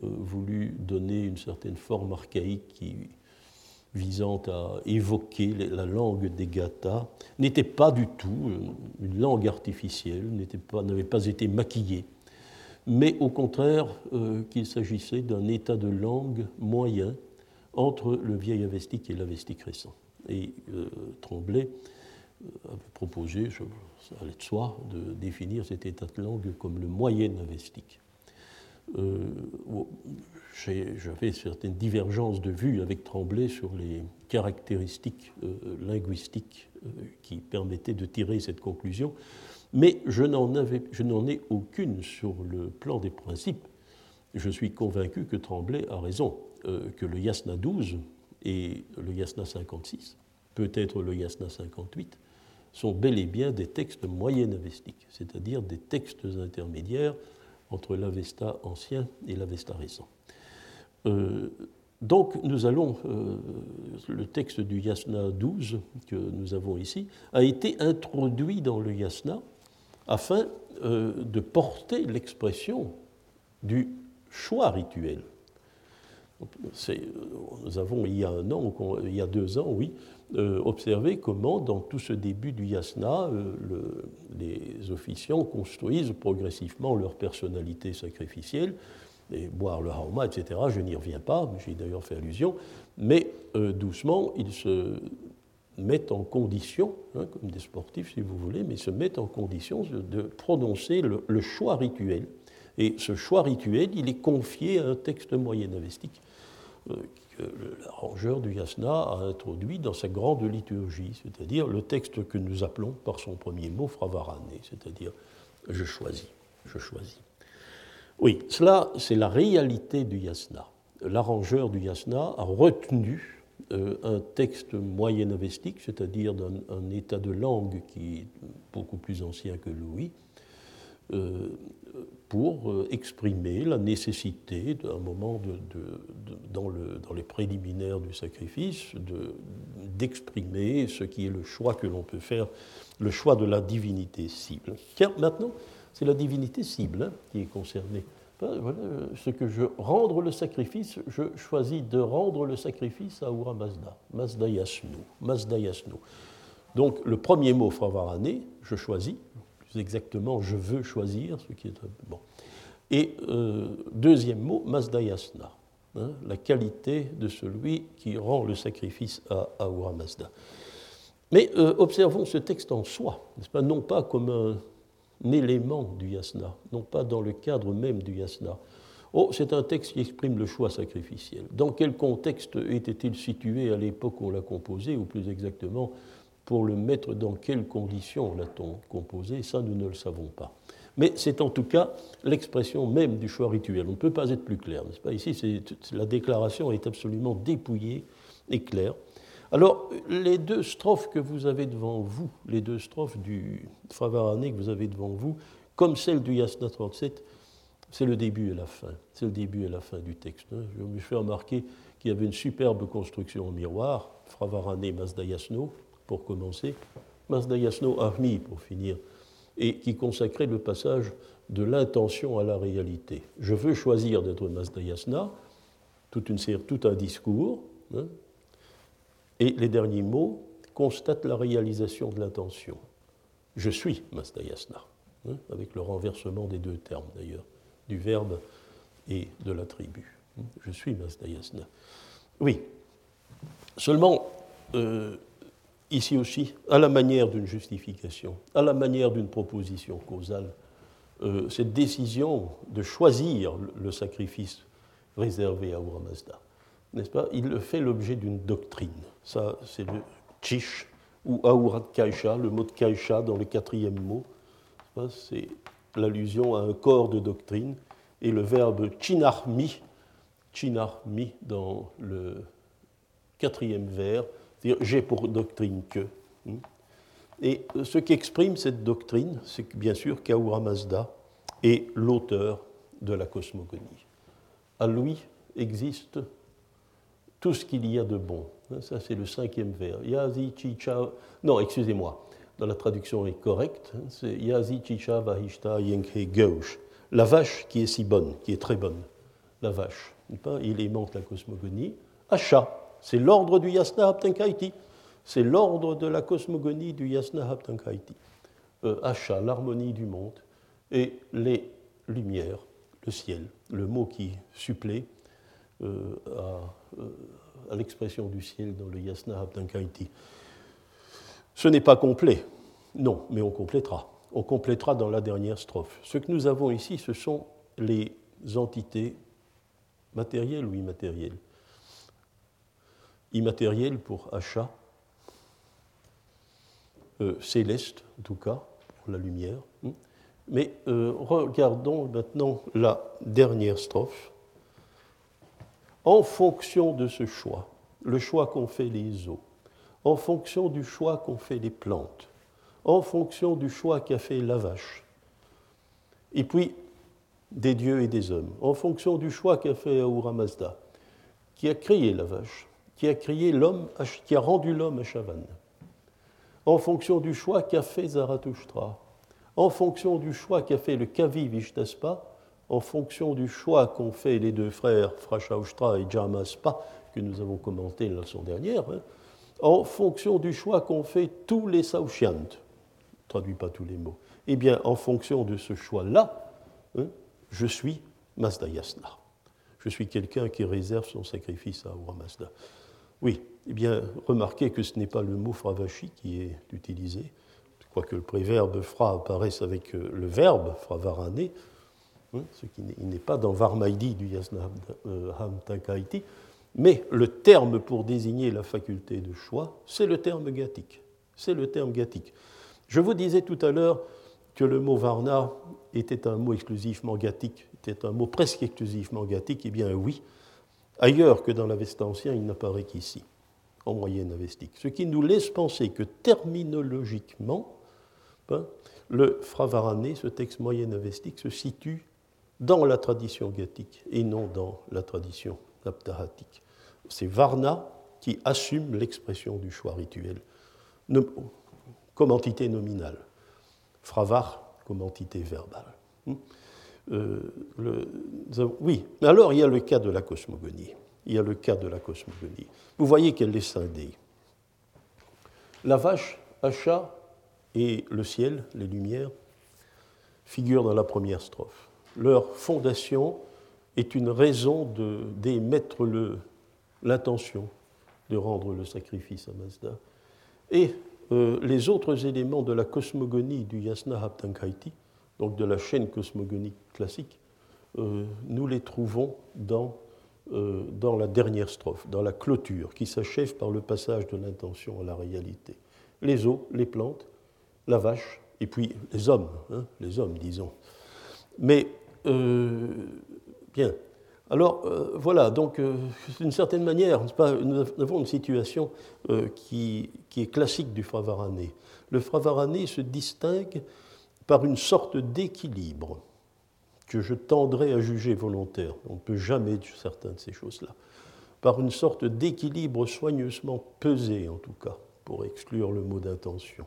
voulu donner une certaine forme archaïque qui, visant à évoquer la langue des Gathas, n'était pas du tout une langue artificielle, n'avait pas, été maquillée mais au contraire euh, qu'il s'agissait d'un état de langue moyen entre le vieil avestique et l'avestique récent. Et euh, euh, avait proposé, ça allait de soi, de définir cet état de langue comme le moyen avestique. J'avais certaines divergences de vues avec Tremblay sur les caractéristiques qui permettaient de tirer cette conclusion. Mais je n'en ai aucune sur le plan des principes. Je suis convaincu que Tremblay a raison, euh, que le Yasna 12 et le Yasna 56, peut-être le Yasna 58, sont bel et bien des textes moyen-avestiques, c'est-à-dire des textes intermédiaires entre l'Avesta ancien et l'Avesta récent. Euh, donc nous allons, euh, le texte du Yasna 12 que nous avons ici a été introduit dans le Yasna afin euh, de porter l'expression du choix rituel. Nous avons, il y a un an, il y a deux ans, oui, euh, observé comment, dans tout ce début du yasna, euh, les officiants construisent progressivement leur personnalité sacrificielle, et boire le haoma, etc. Je n'y reviens pas, j'ai d'ailleurs fait allusion, mais doucement, ils se mettent en condition, hein, comme des sportifs si vous voulez, mais se mettent en condition de prononcer le, choix rituel. Et ce choix rituel, il est confié à un texte moyen avestique euh, que l'arrangeur du yasna a introduit dans sa grande liturgie, c'est-à-dire le texte que nous appelons par son premier mot fravarane, c'est-à-dire je choisis, je choisis. Oui, cela c'est la réalité du yasna. L'arrangeur du yasna a retenu euh, un texte moyen-avestique, c'est-à-dire d'un état de langue qui est beaucoup plus ancien que Louis, pour euh, exprimer la nécessité d'un moment dans, le, dans, les préliminaires du sacrifice d'exprimer ce qui est le choix que l'on peut faire, le choix de la divinité cible. Car maintenant, c'est la divinité cible hein, qui est concernée voilà, ce que je rendre le sacrifice, je choisis de rendre le sacrifice à Ura Mazda, Mazda Yasnu, Mazda Yasnu. Donc le premier mot Fravarane, je choisis, exactement, je veux choisir, ce qui est bon. Et euh, deuxième mot, Mazda Yasna, hein, la qualité de celui qui rend le sacrifice à Ahura Mazda. Mais euh, observons ce texte en soi, pas, non pas comme un, élément du yasna, non pas dans le cadre même du yasna. Oh, c'est un texte qui exprime le choix sacrificiel. Dans quel contexte était-il situé à l'époque où on l'a composé, ou plus exactement, pour le mettre dans quelles conditions l'a-t-on composé Ça, nous ne le savons pas. Mais c'est en tout cas l'expression même du choix rituel. On ne peut pas être plus clair, n'est-ce pas? Ici, la déclaration est absolument dépouillée et claire. Alors, les deux strophes que vous avez devant vous, les deux strophes du Fravarané que vous avez devant vous, comme celle du Yasna 37, c'est le début et la fin. C'est le début et la fin du texte. Hein. Je me fais remarquer qu'il y avait une superbe construction en miroir, Fravarané Mazda Yasno, pour commencer, Mazda Yasno Armi, pour finir, et qui consacrait le passage de l'intention à la réalité. Je veux choisir d'être Mazda Yasna, toute une série, tout un discours, hein, et les derniers mots constatent la réalisation de l'intention. Je suis Mazda Yasna, hein, avec le renversement des deux termes d'ailleurs du verbe et de l'attribut. Je suis Masdayasna. Oui. Seulement, euh, ici aussi, à la manière d'une justification, à la manière d'une proposition causale, euh, cette décision de choisir le sacrifice réservé à Ahura n'est-ce pas? Il fait l'objet d'une doctrine. Ça, c'est le chish ou Aurat Kaisha, le mot de Kaisha dans le quatrième mot. C'est l'allusion à un corps de doctrine, et le verbe chinarmi, chinarmi dans le quatrième vers, j'ai pour doctrine que. Hmm. Et ce qui exprime cette doctrine, c'est bien sûr Kaura Mazda est l'auteur de la cosmogonie. À lui existe tout ce qu'il y a de bon. Ça, c'est le cinquième vers. Yazi Chicha. Non, excusez-moi dans la traduction est correcte, hein, c'est Yazi Chicha Vahishta Yenke Gauche. La vache qui est si bonne, qui est très bonne. La vache. Il aimante la cosmogonie. Acha, c'est l'ordre du Yasna Haptankaiti. C'est l'ordre de la cosmogonie du Yasna Haptankaiti. Euh, Acha, l'harmonie du monde. Et les lumières, le ciel, le mot qui supplée euh, à, euh, à l'expression du ciel dans le Yasna Haptankaiti. Ce n'est pas complet, non, mais on complétera. On complétera dans la dernière strophe. Ce que nous avons ici, ce sont les entités matérielles ou immatérielles. Immatérielles pour achat, euh, céleste en tout cas, pour la lumière. Hmm. Mais euh, regardons maintenant la dernière strophe. En fonction de ce choix, le choix qu'ont fait les eaux, en fonction du choix qu'ont fait les plantes, en fonction du choix qu'a fait la vache, et puis des dieux et des hommes, en fonction du choix qu'a fait Ahura Mazda, qui a créé la vache, qui a qui a rendu l'homme à Chavan, en fonction du choix qu'a fait Zarathustra, en fonction du choix qu'a fait le Kavi Vishtaspa, en fonction du choix qu'ont fait les deux frères Frashaushtra et Jamaspa, que nous avons commenté la leçon dernière, hein, en fonction du choix qu'ont fait tous les Saushyant, traduit pas tous les mots, eh bien, en fonction de ce choix-là, hein, je suis Mazda Yasna. Je suis quelqu'un qui réserve son sacrifice à Aura Mazda. Oui, eh bien, remarquez que ce n'est pas le mot fravashi qui est utilisé, quoique le préverbe fra apparaisse avec euh, le verbe fravarané, hein, ce qui n'est pas dans Varmaidi du Yasna euh, Hamtakaiti, mais le terme pour désigner la faculté de choix, c'est le terme gathique. C'est le terme gathique. Je vous disais tout à l'heure que le mot varna était un mot exclusivement gathique, était un mot presque exclusivement gathique. Eh bien oui, ailleurs que dans l'Avestin ancien, il n'apparaît qu'ici, en moyenne avestique. Ce qui nous laisse penser que terminologiquement, hein, le Fravarané, ce texte moyen avestique, se situe dans la tradition gathique et non dans la tradition c'est Varna qui assume l'expression du choix rituel comme entité nominale. Fravar comme entité verbale. Euh, oui, mais alors il y a le cas de la cosmogonie. Il y a le cas de la cosmogonie. Vous voyez qu'elle est scindée. La vache, Acha et le ciel, les lumières, figurent dans la première strophe. Leur fondation est une raison d'émettre l'intention de rendre le sacrifice à Mazda. Et euh, les autres éléments de la cosmogonie du Yasna Haptankaiti, donc de la chaîne cosmogonique classique, nous les trouvons dans, dans la dernière strophe, dans la clôture, qui s'achève par le passage de l'intention à la réalité. Les eaux, les plantes, la vache, et puis les hommes, hein, les hommes, disons. Mais, bien, alors euh, voilà, donc euh, d'une certaine manière, nous avons une situation euh, qui, est classique du Fravarané. Le Fravarané se distingue par une sorte d'équilibre que je tendrais à juger volontaire. On ne peut jamais dire certaines de ces choses-là. Par une sorte d'équilibre soigneusement pesé, en tout cas, pour exclure le mot d'intention,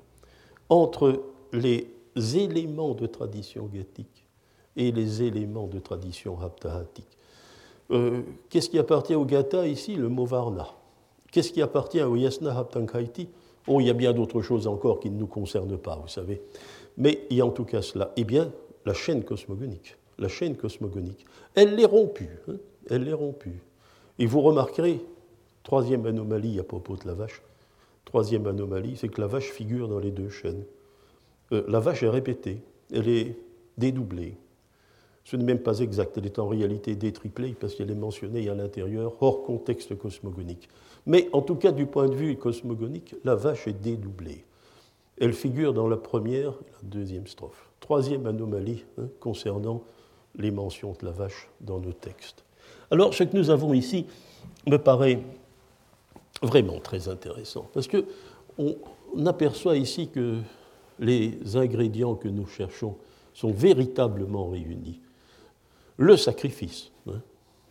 entre les éléments de tradition gothique et les éléments de tradition haptahatique. Euh, qu'est-ce qui appartient au Gata ici? Le mot Varna. Qu'est-ce qui appartient au Yasna Haptankaiti? Oh, il y a bien d'autres choses encore qui ne nous concernent pas, vous savez. Mais il y a en tout cas cela. Eh bien, la chaîne cosmogonique. La chaîne cosmogonique. Elle l'est rompue. Hein. elle l'est rompue. Et vous remarquerez, troisième anomalie à propos de la vache, troisième anomalie, c'est que la vache figure dans les deux chaînes. Euh, la vache est répétée, elle est dédoublée. Ce n'est même pas exact, elle est en réalité détriplée parce qu'elle est mentionnée à l'intérieur hors contexte cosmogonique. Mais en tout cas, du point de vue cosmogonique, la vache est dédoublée. Elle figure dans la première la deuxième strophe. Troisième anomalie hein, concernant les mentions de la vache dans nos textes. Alors, ce que nous avons ici me paraît vraiment très intéressant, parce que on aperçoit ici que les ingrédients que nous cherchons sont véritablement réunis le sacrifice. Hein.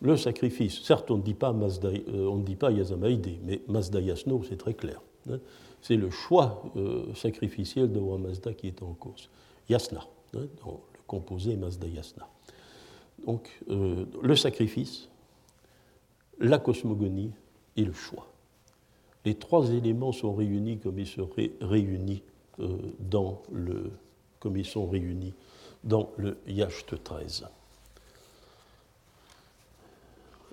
le sacrifice. Certes, on ne dit pas, euh, pas Yazamaide, mais Mazda Yasno, c'est très clair. Hein. C'est le choix euh, sacrificiel de roi Mazda qui est en cause. Yasna, hein, dans le composé Mazda Yasna. Donc, euh, le sacrifice, la cosmogonie et le choix. Les trois éléments sont réunis comme ils seraient réunis dans le, sont réunis dans le Yacht 13.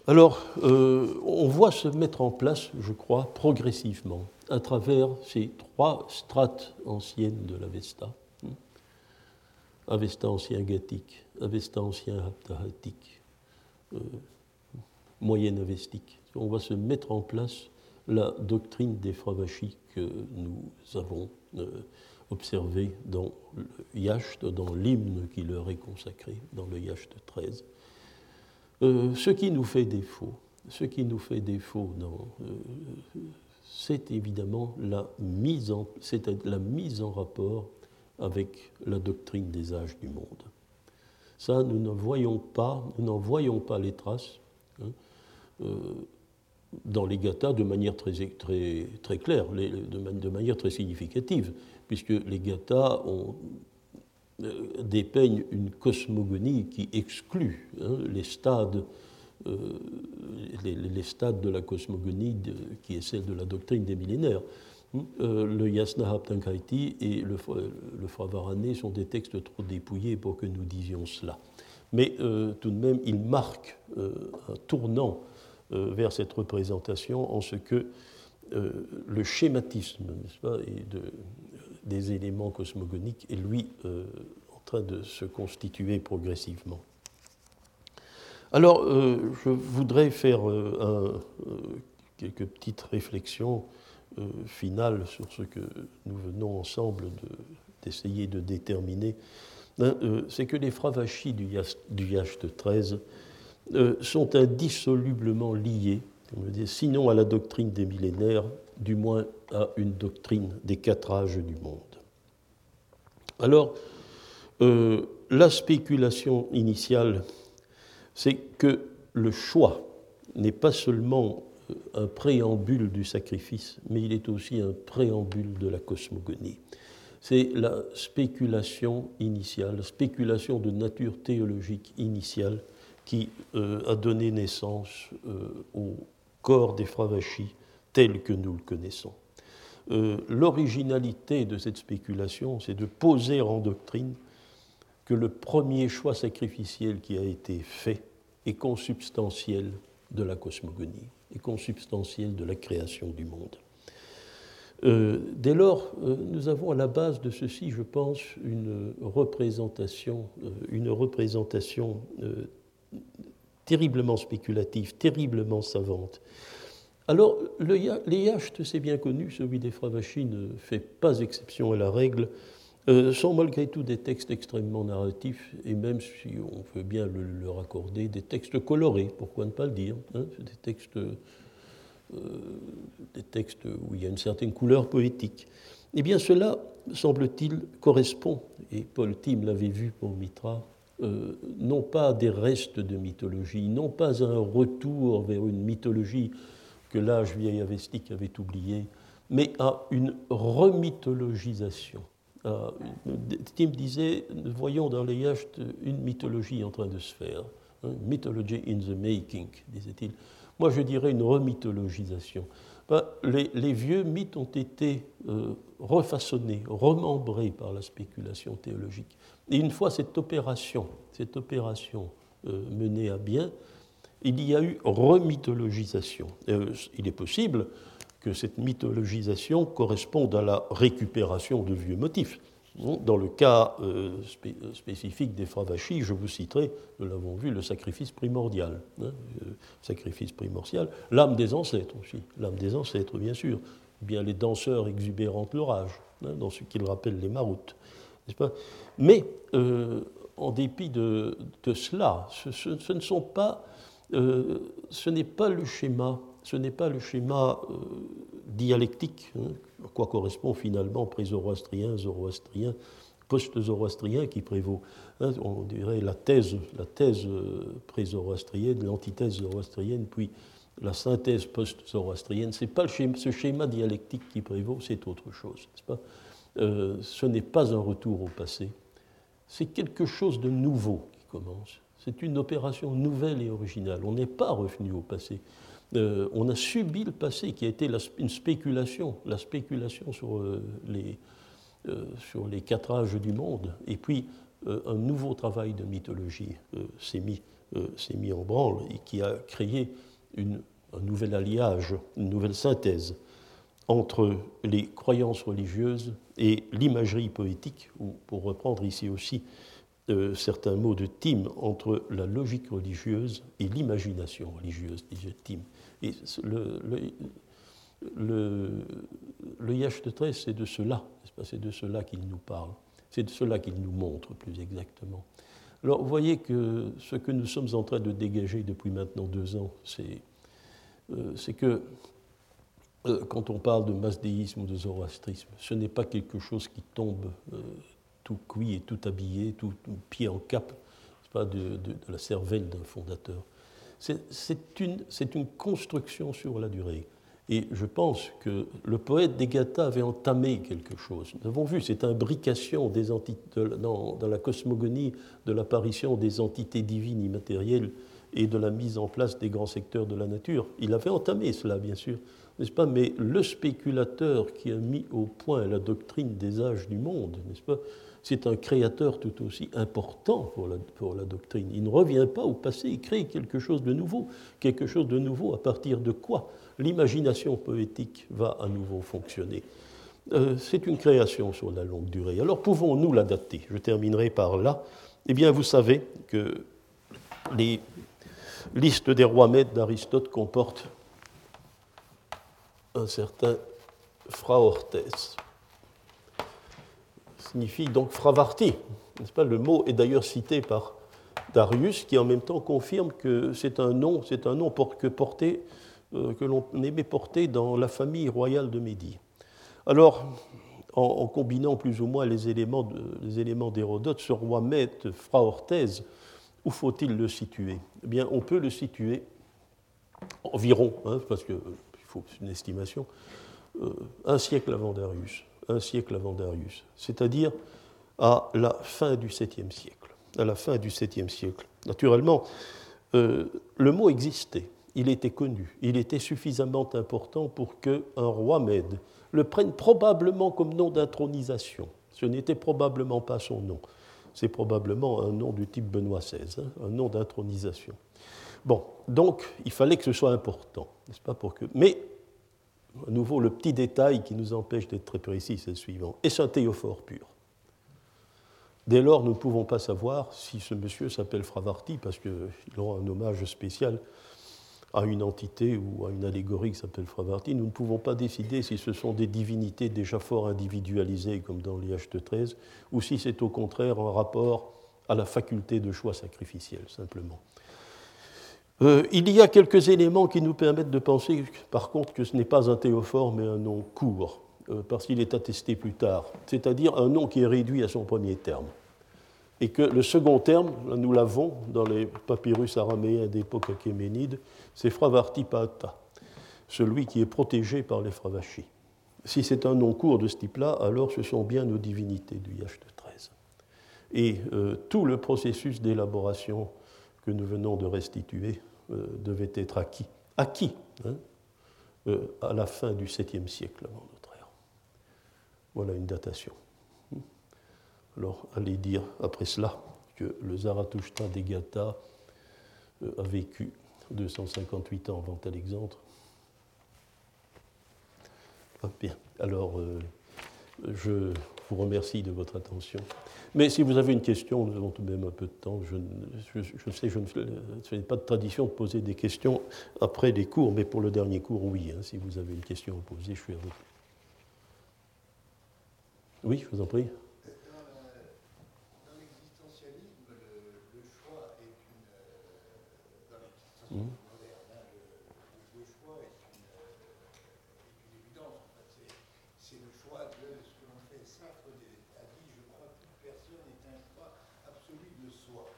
Alors, euh, on voit se mettre en place, je crois, progressivement, à travers ces trois strates anciennes de l'Avesta. Hmm. Avesta ancien gathique, Avesta ancien haptahatique, euh, moyenne avestique. On va se mettre en place la doctrine des Fravachis que nous avons euh, observée dans le Yacht, dans l'hymne qui leur est consacré, dans le Yacht 13. Euh, ce qui nous fait défaut, ce qui nous fait défaut, euh, c'est évidemment la mise, en, la mise en rapport avec la doctrine des âges du monde. Ça, nous ne voyons pas, nous n'en voyons pas les traces hein, euh, dans les gathas de manière très, très, très claire, de, manière très significative, puisque les gathas euh, dépeignent une cosmogonie qui exclut hein, les, stades, euh, les, stades de la cosmogonie qui est celle de la doctrine des millénaires. Hum, euh, le Yasna Haptankaiti et le, le Fravarane sont des textes trop dépouillés pour que nous disions cela. Mais tout de même, ils marquent un tournant vers cette représentation en ce que le schématisme des éléments cosmogoniques est lui euh, en train de se constituer progressivement. Alors, euh, je voudrais faire euh, quelques petites réflexions finales sur ce que nous venons ensemble d'essayer de, déterminer. Hein, c'est que les fravachis du, du Yacht 13 sont indissolublement liés, sinon à la doctrine des millénaires, du moins à une doctrine des quatre âges du monde. Alors, euh, la spéculation initiale, c'est que le choix n'est pas seulement euh, un préambule du sacrifice, mais il est aussi un préambule de la cosmogonie. C'est la spéculation initiale, la spéculation de nature théologique initiale qui euh, a donné naissance au corps des Fravachis tel que nous le connaissons. Euh, l'originalité de cette spéculation, c'est de poser en doctrine que le premier choix sacrificiel qui a été fait est consubstantiel de la cosmogonie, est consubstantiel de la création du monde. Euh, dès lors, euh, nous avons à la base de ceci, je pense, une représentation, une représentation terriblement spéculative, terriblement savante. Alors, le, les yachts, c'est bien connu, celui des Fravachi ne fait pas exception à la règle, euh, sont malgré tout des textes extrêmement narratifs, et même si on veut bien le, leur accorder, des textes colorés, pourquoi ne pas le dire hein, des, textes, euh, des textes où il y a une certaine couleur poétique. Eh bien, cela, semble-t-il, correspond, et Paul Tim l'avait vu pour Mitra, euh, non pas des restes de mythologie, non pas un retour vers une mythologie que l'âge vieil avestique avait oubliée, mais à une remythologisation. Euh, Tim disait, voyons dans les yachts une mythologie en train de se faire. Hein, mythology in the making, disait-il. Moi, je dirais une remythologisation. Ben, les, vieux mythes ont été euh, refaçonnés, remembrés par la spéculation théologique. Et une fois cette opération, cette opération euh, menée à bien, il y a eu remythologisation. Il est possible que cette mythologisation corresponde à la récupération de vieux motifs. Dans le cas euh, spécifique des Fravachis, je vous citerai, nous l'avons vu, le sacrifice primordial. Hein, sacrifice primordial, l'âme des ancêtres aussi, l'âme des ancêtres, bien sûr. Bien les danseurs exubérants de l'orage, hein, dans ce qu'ils rappellent les maroutes. Mais, euh, en dépit de, cela, euh, ce n'est pas le schéma, ce n'est pas le schéma dialectique, hein, à quoi correspond finalement pré-zoroastrien, zoroastrien, post-zoroastrien qui prévaut. Hein, on dirait la thèse, la thèse euh, pré-zoroastrienne, l'antithèse zoroastrienne, puis la synthèse post-zoroastrienne. Ce n'est pas ce schéma dialectique qui prévaut, c'est autre chose. Pas? Euh, ce n'est pas un retour au passé, c'est quelque chose de nouveau qui commence. C'est une opération nouvelle et originale. On n'est pas revenu au passé. Euh, on a subi le passé qui a été une spéculation, la spéculation sur, euh, les, euh, sur les quatre âges du monde, et puis un nouveau travail de mythologie s'est mis, mis, en branle et qui a créé un nouvel alliage, une nouvelle synthèse entre les croyances religieuses et l'imagerie poétique, ou pour reprendre ici aussi certains mots de Tim, entre la logique religieuse et l'imagination religieuse, disait Tim. Et le, le, le, c'est de cela, c'est de cela qu'il nous parle, c'est de cela qu'il nous montre plus exactement. Alors vous voyez que ce que nous sommes en train de dégager depuis maintenant deux ans, c'est euh, que euh, quand on parle de masdéisme ou de zoroastrisme, ce n'est pas quelque chose qui tombe euh, tout cuit et tout habillé, tout, pied en cap, pas de la cervelle d'un fondateur. C'est une, construction sur la durée. Et je pense que le poète Degata avait entamé quelque chose. Nous avons vu cette imbrication des dans, dans, la cosmogonie de l'apparition des entités divines immatérielles et de la mise en place des grands secteurs de la nature. Il avait entamé cela, bien sûr, n'est-ce pas? Mais le spéculateur qui a mis au point la doctrine des âges du monde, n'est-ce pas? C'est un créateur tout aussi important pour la, doctrine. Il ne revient pas au passé, il crée quelque chose de nouveau. Quelque chose de nouveau à partir de quoi l'imagination poétique va à nouveau fonctionner. Euh, c'est une création sur la longue durée. Alors pouvons-nous la dater Je terminerai par là. Eh bien, vous savez que les listes des rois maîtres d'Aristote comportent un certain Fraortes signifie donc fravarti. Pas? Le mot est d'ailleurs cité par Darius, qui en même temps confirme que c'est un nom, c'est un nom que, euh, que l'on aimait porter dans la famille royale de Médie. Alors, en, combinant plus ou moins les éléments, les éléments d'Hérodote, ce roi maître, Fraorthèse, où faut-il le situer? Eh bien, on peut le situer environ, hein, parce qu'il faut une estimation, euh, un siècle avant Darius un siècle avant Darius, c'est-à-dire à la fin du 7e siècle. À la fin du 7e siècle. Naturellement, euh, le mot existait, il était connu, il était suffisamment important pour qu'un roi mède le prenne probablement comme nom d'intronisation. Ce n'était probablement pas son nom. C'est probablement un nom du type Benoît XVI, hein, un nom d'intronisation. Bon, donc il fallait que ce soit important, n'est-ce pas pour que. Mais à nouveau, le petit détail qui nous empêche d'être très précis, c'est le suivant. Est-ce un théophore pur Dès lors, nous ne pouvons pas savoir si ce monsieur s'appelle Fravarti, parce qu'il aura un hommage spécial à une entité ou à une allégorie qui s'appelle Fravarti. Nous ne pouvons pas décider si ce sont des divinités déjà fort individualisées, comme dans l'IH de 13, ou si c'est au contraire un rapport à la faculté de choix sacrificiel, simplement. Euh, il y a quelques éléments qui nous permettent de penser, par contre, que ce n'est pas un théophore, mais un nom court, euh, parce qu'il est attesté plus tard, c'est-à-dire un nom qui est réduit à son premier terme et que le second terme, nous l'avons dans les papyrus araméens d'époque achéménide, c'est Fravartipata, celui qui est protégé par les Fravachis. Si c'est un nom court de ce type-là, alors ce sont bien nos divinités du Yash de 13. Et euh, tout le processus d'élaboration que nous venons de restituer devait être acquis. Acquis hein, euh, à la fin du 7e siècle avant notre ère. Voilà une datation. Alors, allez dire après cela que le Zarathustra des Gata euh, a vécu 258 ans avant Alexandre. Ah, bien, alors euh, je vous remercie de votre attention. Mais si vous avez une question, nous avons tout de même un peu de temps. Je, sais, je ne fais pas de tradition de poser des questions après les cours, mais pour le dernier cours, oui. Hein, si vous avez une question à poser, je suis à vous. Oui, je vous en prie. Mmh. Le, choix est une, évidence. En fait. C'est le choix de ce que l'on fait. Sartre a dit Je crois que toute personne est un choix absolu de soi.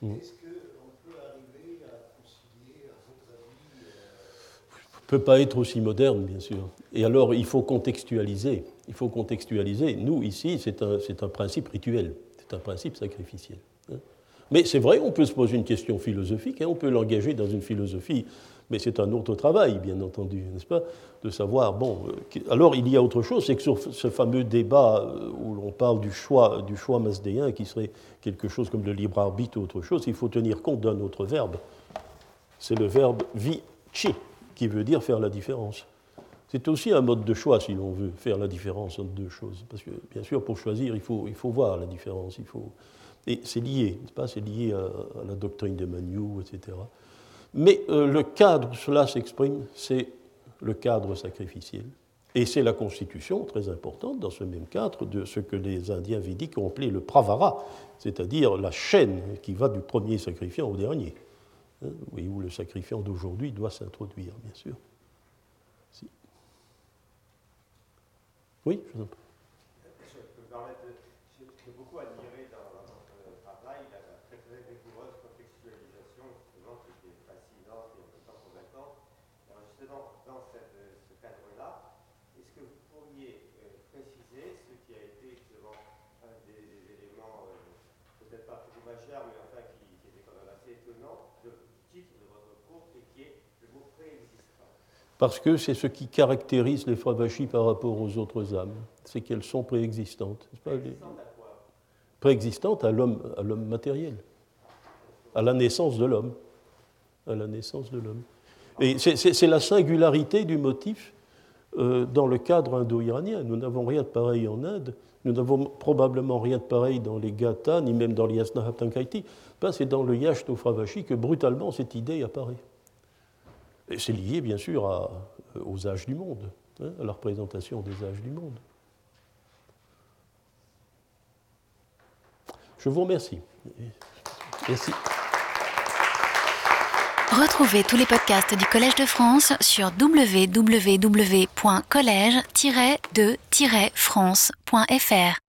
Mmh. Est-ce qu'on peut arriver à concilier, à votre avis euh, ne peut pas être aussi moderne, bien sûr. Et alors, il faut contextualiser. Il faut contextualiser. Nous, ici, c'est un, un, principe rituel. C'est un principe sacrificiel. Hein. Mais c'est vrai, on peut se poser une question philosophique, hein, on peut l'engager dans une philosophie, mais c'est un autre travail, bien entendu, n'est-ce pas De savoir, bon, euh, alors il y a autre chose, c'est que sur ce fameux débat euh, où l'on parle du choix, du choix masdéen, qui serait quelque chose comme le libre arbitre ou autre chose, il faut tenir compte d'un autre verbe. C'est le verbe vici, qui veut dire faire la différence. C'est aussi un mode de choix, si l'on veut faire la différence entre deux choses. Parce que, bien sûr, pour choisir, il faut, il faut voir la différence. Il faut, et c'est lié, pas C'est lié à, la doctrine de Manu, etc. Mais euh, le cadre où cela s'exprime, c'est le cadre sacrificiel. Et c'est la constitution, très importante dans ce même cadre, de ce que les Indiens védiques ont appelé le pravara, c'est-à-dire la chaîne qui va du premier sacrifiant au dernier, hein, où le sacrifiant d'aujourd'hui doit s'introduire, bien sûr. Oui, je vous en prie. Parce que c'est ce qui caractérise les Fravachis par rapport aux autres âmes, c'est qu'elles sont préexistantes. Préexistantes à l'homme, à l'homme matériel, à la naissance de l'homme, à la naissance de l'homme. Et c'est la singularité du motif euh, dans le cadre indo-iranien. Nous n'avons rien de pareil en Inde, nous n'avons probablement rien de pareil dans les Gathas, ni même dans les Yasnahatankaiti. C'est dans le Yashto Fravashi que brutalement cette idée apparaît. C'est lié, bien sûr, à, aux âges du monde, hein, à la représentation des âges du monde. Je vous remercie. Merci. Retrouvez tous les podcasts du Collège de France sur www.collège-de-france.fr.